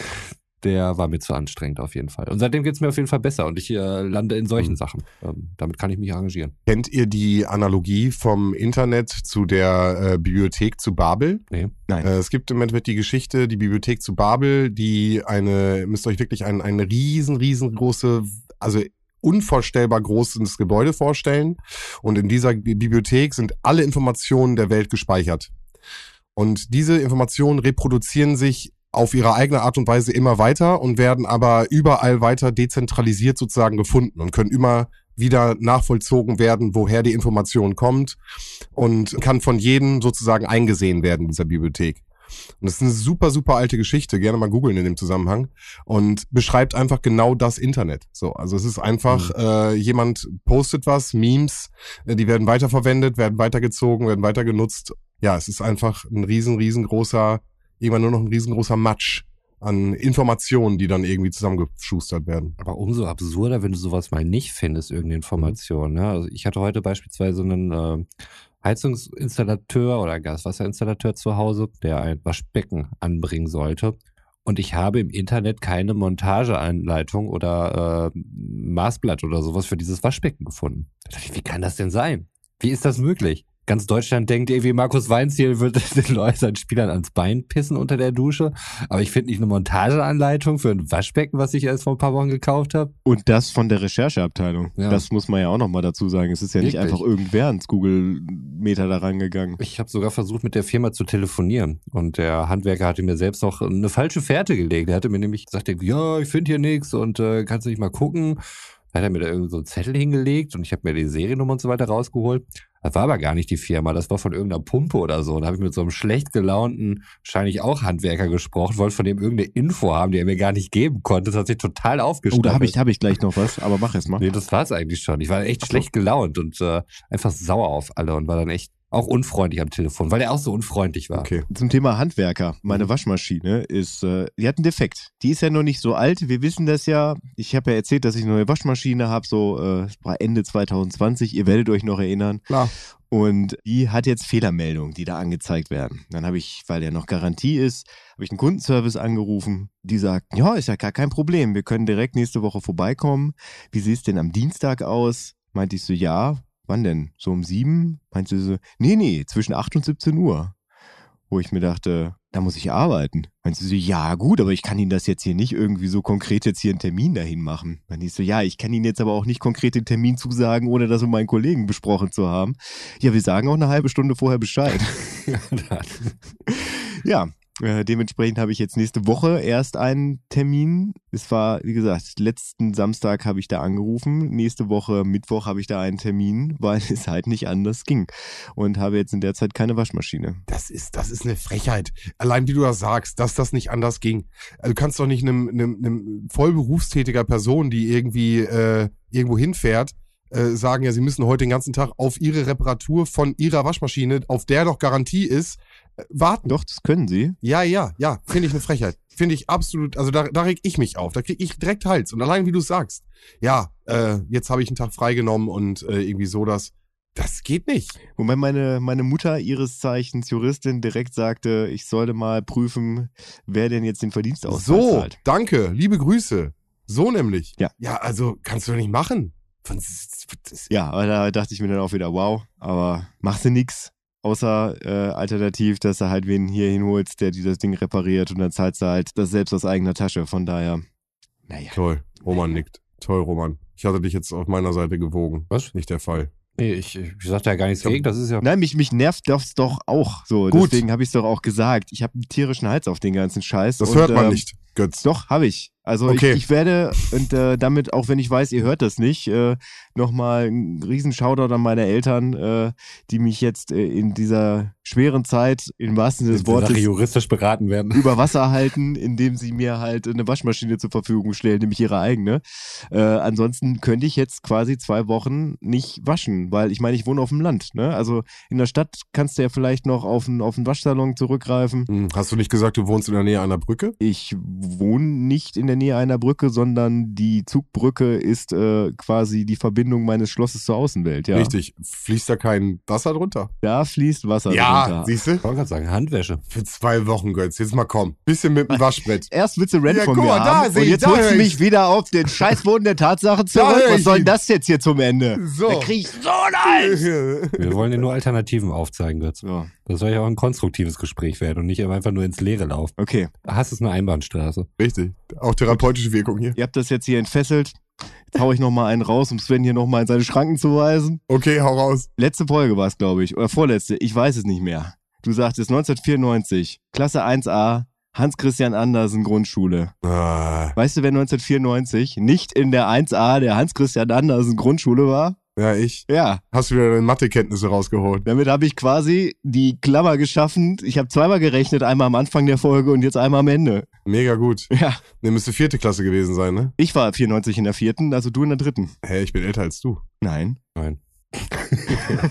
Der war mir zu anstrengend auf jeden Fall. Und seitdem geht's mir auf jeden Fall besser und ich äh, lande in solchen Mhm. Sachen. Ähm, damit kann ich mich arrangieren. Kennt ihr die Analogie vom Internet zu der äh, Bibliothek zu Babel? Nee. Nein. Äh, es gibt im Endeffekt die Geschichte, die Bibliothek zu Babel, die eine, müsst ihr euch wirklich ein, eine riesen, riesengroße, also unvorstellbar großes Gebäude vorstellen. Und in dieser Bi- Bibliothek sind alle Informationen der Welt gespeichert. Und diese Informationen reproduzieren sich auf ihre eigene Art und Weise immer weiter und werden aber überall weiter dezentralisiert sozusagen gefunden und können immer wieder nachvollzogen werden, woher die Information kommt und kann von jedem sozusagen eingesehen werden in dieser Bibliothek. Und das ist eine super, super alte Geschichte, gerne mal googeln in dem Zusammenhang und beschreibt einfach genau das Internet. So, also es ist einfach, äh, jemand postet was, Memes, äh, die werden weiterverwendet, werden weitergezogen, werden weiter genutzt. Ja, es ist einfach ein riesen, riesengroßer, irgendwann nur noch ein riesengroßer Matsch an Informationen, die dann irgendwie zusammengeschustert werden. Aber umso absurder, wenn du sowas mal nicht findest, irgendeine Information. Ne? Also ich hatte heute beispielsweise einen äh, Heizungsinstallateur oder Gaswasserinstallateur zu Hause, der ein Waschbecken anbringen sollte. Und ich habe im Internet keine Montageanleitung oder äh, Maßblatt oder sowas für dieses Waschbecken gefunden. Da dachte ich, wie kann das denn sein? Wie ist das möglich? Ganz Deutschland denkt irgendwie, Markus Weinziel wird *laughs* den Leuten, seinen Spielern ans Bein pissen unter der Dusche. Aber ich finde nicht eine Montageanleitung für ein Waschbecken, was ich erst vor ein paar Wochen gekauft habe. Und das von der Rechercheabteilung. Ja. Das muss man ja auch nochmal dazu sagen. Es ist ja nicht Wirklich? einfach irgendwer ans Google-Meter da rangegangen. Ich habe sogar versucht, mit der Firma zu telefonieren. Und der Handwerker hatte mir selbst noch eine falsche Fährte gelegt. Er hatte mir nämlich gesagt, ja, ich finde hier nichts und äh, kannst du nicht mal gucken. Dann hat er mir da irgendwie so einen Zettel hingelegt und ich habe mir die Seriennummer und so weiter rausgeholt. Das war aber gar nicht die Firma, das war von irgendeiner Pumpe oder so. Und da habe ich mit so einem schlecht gelaunten, wahrscheinlich auch Handwerker gesprochen, wollte von dem irgendeine Info haben, die er mir gar nicht geben konnte. Das hat sich total Oh, aufgestaut. da habe ich, hab ich gleich noch was, aber mach es mal. Nee, das war's eigentlich schon. Ich war echt schlecht gelaunt und äh, einfach sauer auf alle und war dann echt auch unfreundlich am Telefon, weil er auch so unfreundlich war. Okay. Zum Thema Handwerker. Meine Waschmaschine ist, äh, die hat einen Defekt. Die ist ja noch nicht so alt. Wir wissen das ja. Ich habe ja erzählt, dass ich eine neue Waschmaschine habe, so äh, war Ende 2020. Ihr werdet euch noch erinnern. Klar. Und die hat jetzt Fehlermeldungen, die da angezeigt werden. Dann habe ich, weil der noch Garantie ist, habe ich einen Kundenservice angerufen. Die sagt, ja, ist ja gar kein Problem. Wir können direkt nächste Woche vorbeikommen. Wie sieht es denn am Dienstag aus? Meinte ich so, ja. Wann denn? So um sieben? Meinte sie so, nee, nee, zwischen acht und 17 Uhr. Wo ich mir dachte, da muss ich arbeiten. Meinte sie so, ja gut, aber ich kann Ihnen das jetzt hier nicht irgendwie so konkret jetzt hier einen Termin dahin machen. Meinte ich so, ja, ich kann Ihnen jetzt aber auch nicht konkret den Termin zusagen, ohne das mit meinen Kollegen besprochen zu haben. Ja, wir sagen auch eine halbe Stunde vorher Bescheid. *laughs* ja, Äh, dementsprechend habe ich jetzt nächste Woche erst einen Termin. Es war, wie gesagt, letzten Samstag habe ich da angerufen. Nächste Woche Mittwoch habe ich da einen Termin, *laughs* weil es halt nicht anders ging. Und habe jetzt in der Zeit keine Waschmaschine. Das ist, das ist eine Frechheit. Allein wie du das sagst, dass das nicht anders ging. Also du kannst doch nicht einem, einem, einem vollberufstätiger Person, die irgendwie äh, irgendwo hinfährt, äh, sagen, ja, sie müssen heute den ganzen Tag auf ihre Reparatur von ihrer Waschmaschine, auf der doch Garantie ist, warten. Doch, das können sie. Ja, ja, ja, finde ich eine Frechheit. Finde ich absolut, also da, da reg ich mich auf. Da krieg ich direkt Hals. Und allein wie du sagst, ja, äh, jetzt habe ich einen Tag freigenommen und äh, irgendwie so das. Das geht nicht. Wobei meine, meine Mutter ihres Zeichens Juristin direkt sagte, ich sollte mal prüfen, wer denn jetzt den Verdienstausfall So, zahlt. danke, liebe Grüße. So nämlich. Ja. Ja, also kannst du doch nicht machen. Ja, aber da dachte ich mir dann auch wieder, wow, aber machst du nix. Außer äh, alternativ, dass du halt wen hier hinholst, der dir das Ding repariert und dann zahlst du halt das selbst aus eigener Tasche. Von daher, naja. Toll, Roman nickt. Toll, Roman. Ich hatte dich jetzt auf meiner Seite gewogen. Was? Nicht der Fall. Nee, ich, ich sag da ja gar nichts gegen. Das ist ja. Nein, mich, mich nervt das doch auch. So, Gut. deswegen habe ich es doch auch gesagt. Ich habe einen tierischen Hals auf den ganzen Scheiß. Das und, hört man ähm, nicht, Götz. Doch, habe ich. Also Okay. ich, ich werde, und äh, damit, auch wenn ich weiß, ihr hört das nicht, äh, nochmal einen riesen Shoutout an meine Eltern, äh, die mich jetzt äh, in dieser schweren Zeit, im wahrsten Sinne des Wortes, juristisch beraten werden. *laughs* über Wasser halten, indem sie mir halt eine Waschmaschine zur Verfügung stellen, nämlich ihre eigene. Äh, ansonsten könnte ich jetzt quasi zwei Wochen nicht waschen, weil ich meine, ich wohne auf dem Land. Ne? Also in der Stadt kannst du ja vielleicht noch auf einen, auf einen Waschsalon zurückgreifen. Hm, Hast du nicht gesagt, du wohnst in der Nähe einer Brücke? Ich wohne nicht in der Nähe einer Brücke, sondern die Zugbrücke ist äh, quasi die Verbindung meines Schlosses zur Außenwelt. Ja. Richtig. Fließt da kein Wasser drunter? Da fließt Wasser Ja, drunter. siehst du? Ich wollte gerade sagen, Handwäsche. Für zwei Wochen, Götz. Jetzt mal komm. Bisschen mit dem Waschbrett. Erst willst du Rent Ja, von guck mir mal, da haben und jetzt holst du ich mich wieder auf den Scheißboden der Tatsachen *laughs* zurück. Was soll denn das jetzt hier zum Ende? So. Da krieg ich so Hals. *laughs* Wir wollen dir nur Alternativen aufzeigen, Götz. So, Das soll ja auch ein konstruktives Gespräch werden und nicht einfach nur ins Leere laufen. okay. Hass ist eine Einbahnstraße. Richtig. Auch therapeutische Wirkung hier. Ihr habt das jetzt hier entfesselt. Jetzt hau ich noch mal einen raus, um Sven hier noch mal in seine Schranken zu weisen. Okay, hau raus. Letzte Folge war es, glaube ich. Oder vorletzte. Ich weiß es nicht mehr. Du sagtest 1994, Klasse 1a, Hans-Christian Andersen Grundschule. Ah, Weißt du, wer 1994 nicht in der 1a der Hans-Christian Andersen Grundschule war? Ja, ich. Ja, Hast du wieder deine Mathekenntnisse rausgeholt. damit habe ich quasi die Klammer geschaffen. Ich habe zweimal gerechnet, einmal am Anfang der Folge und jetzt einmal am Ende. Mega gut. Ja, Ne, müsste vierte Klasse gewesen sein, ne? ich war 94 in der vierten, also du in der dritten. Hä, ich bin älter als du. Nein. Nein. *laughs*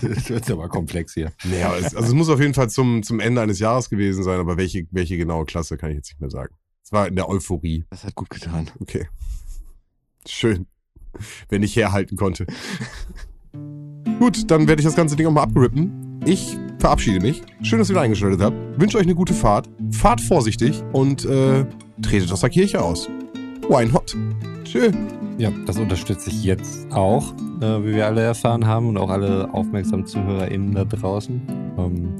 das wird aber komplex hier. Nee, aber es, also es muss auf jeden Fall zum, zum Ende eines Jahres gewesen sein, aber welche, welche genaue Klasse kann ich jetzt nicht mehr sagen. Es war in der Euphorie. Das hat gut getan. Okay. Schön. Wenn ich herhalten konnte. Gut, dann werde ich das ganze Ding auch mal abgerippen. Ich verabschiede mich. Schön, dass ihr wieder eingeschaltet habt. Wünsche euch eine gute Fahrt. Fahrt vorsichtig und äh, tretet aus der Kirche aus. Wine hot. Tschö. Ja, das unterstütze ich jetzt auch, äh, wie wir alle erfahren haben und auch alle aufmerksamen ZuhörerInnen da draußen. Ähm,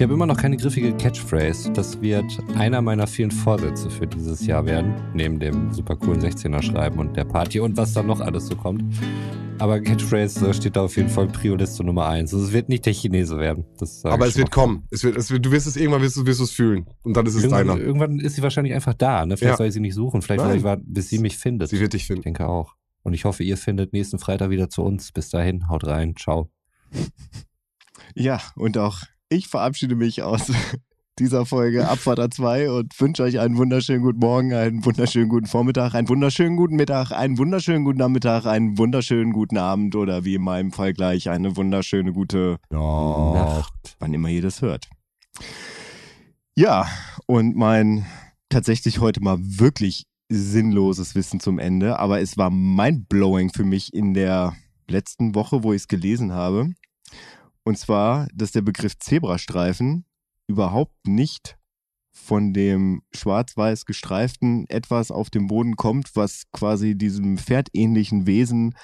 ich habe immer noch keine griffige Catchphrase. Das wird einer meiner vielen Vorsätze für dieses Jahr werden. Neben dem super coolen 16er Schreiben und der Party und was dann noch alles so kommt. Aber Catchphrase äh, steht da auf jeden Fall Prioliste Nummer eins. Also es wird nicht der Chinese werden. Aber ich es wird kommen. Es wird, es wird, du wirst es irgendwann wirst du, wirst es fühlen. Und dann ist es Irgendwann, deiner. irgendwann ist sie wahrscheinlich einfach da. Ne? Vielleicht Ja. soll ich sie nicht suchen. Vielleicht soll ich warten, bis sie mich findet. Sie wird dich Ich finden. denke auch. Und ich hoffe, ihr findet nächsten Freitag wieder zu uns. Bis dahin, haut rein. Ciao. Ja, und auch ich verabschiede mich aus *laughs* dieser Folge Abfahrt 2 und wünsche euch einen wunderschönen guten Morgen, einen wunderschönen guten Vormittag, einen wunderschönen guten Mittag, einen wunderschönen guten Nachmittag, einen wunderschönen guten Abend oder wie in meinem Fall gleich eine wunderschöne gute Nacht. wann immer ihr das hört. Ja, und mein tatsächlich heute mal wirklich sinnloses Wissen zum Ende, aber es war mindblowing für mich in der letzten Woche, wo ich es gelesen habe. Und zwar, dass der Begriff Zebrastreifen überhaupt nicht von dem schwarz-weiß gestreiften etwas auf dem Boden kommt, was quasi diesem pferdähnlichen Wesen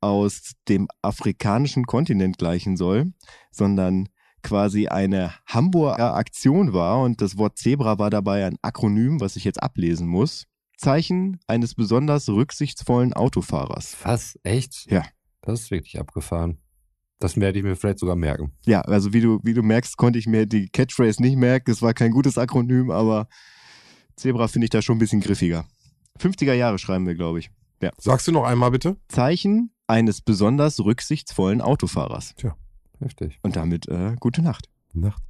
aus dem afrikanischen Kontinent gleichen soll, sondern quasi eine Hamburger Aktion war und das Wort Zebra war dabei ein Akronym, was ich jetzt ablesen muss. Zeichen eines besonders rücksichtsvollen Autofahrers. Was? Echt? Ja. Das ist wirklich abgefahren. Das werde ich mir vielleicht sogar merken. Ja, also wie du, wie du merkst, konnte ich mir die Catchphrase nicht merken. Es war kein gutes Akronym, aber Zebra finde ich da schon ein bisschen griffiger. 50er Jahre schreiben wir, glaube ich. Ja. Sagst du noch einmal bitte? Zeichen eines besonders rücksichtsvollen Autofahrers. Heftig. Und damit äh, gute Nacht. Nacht.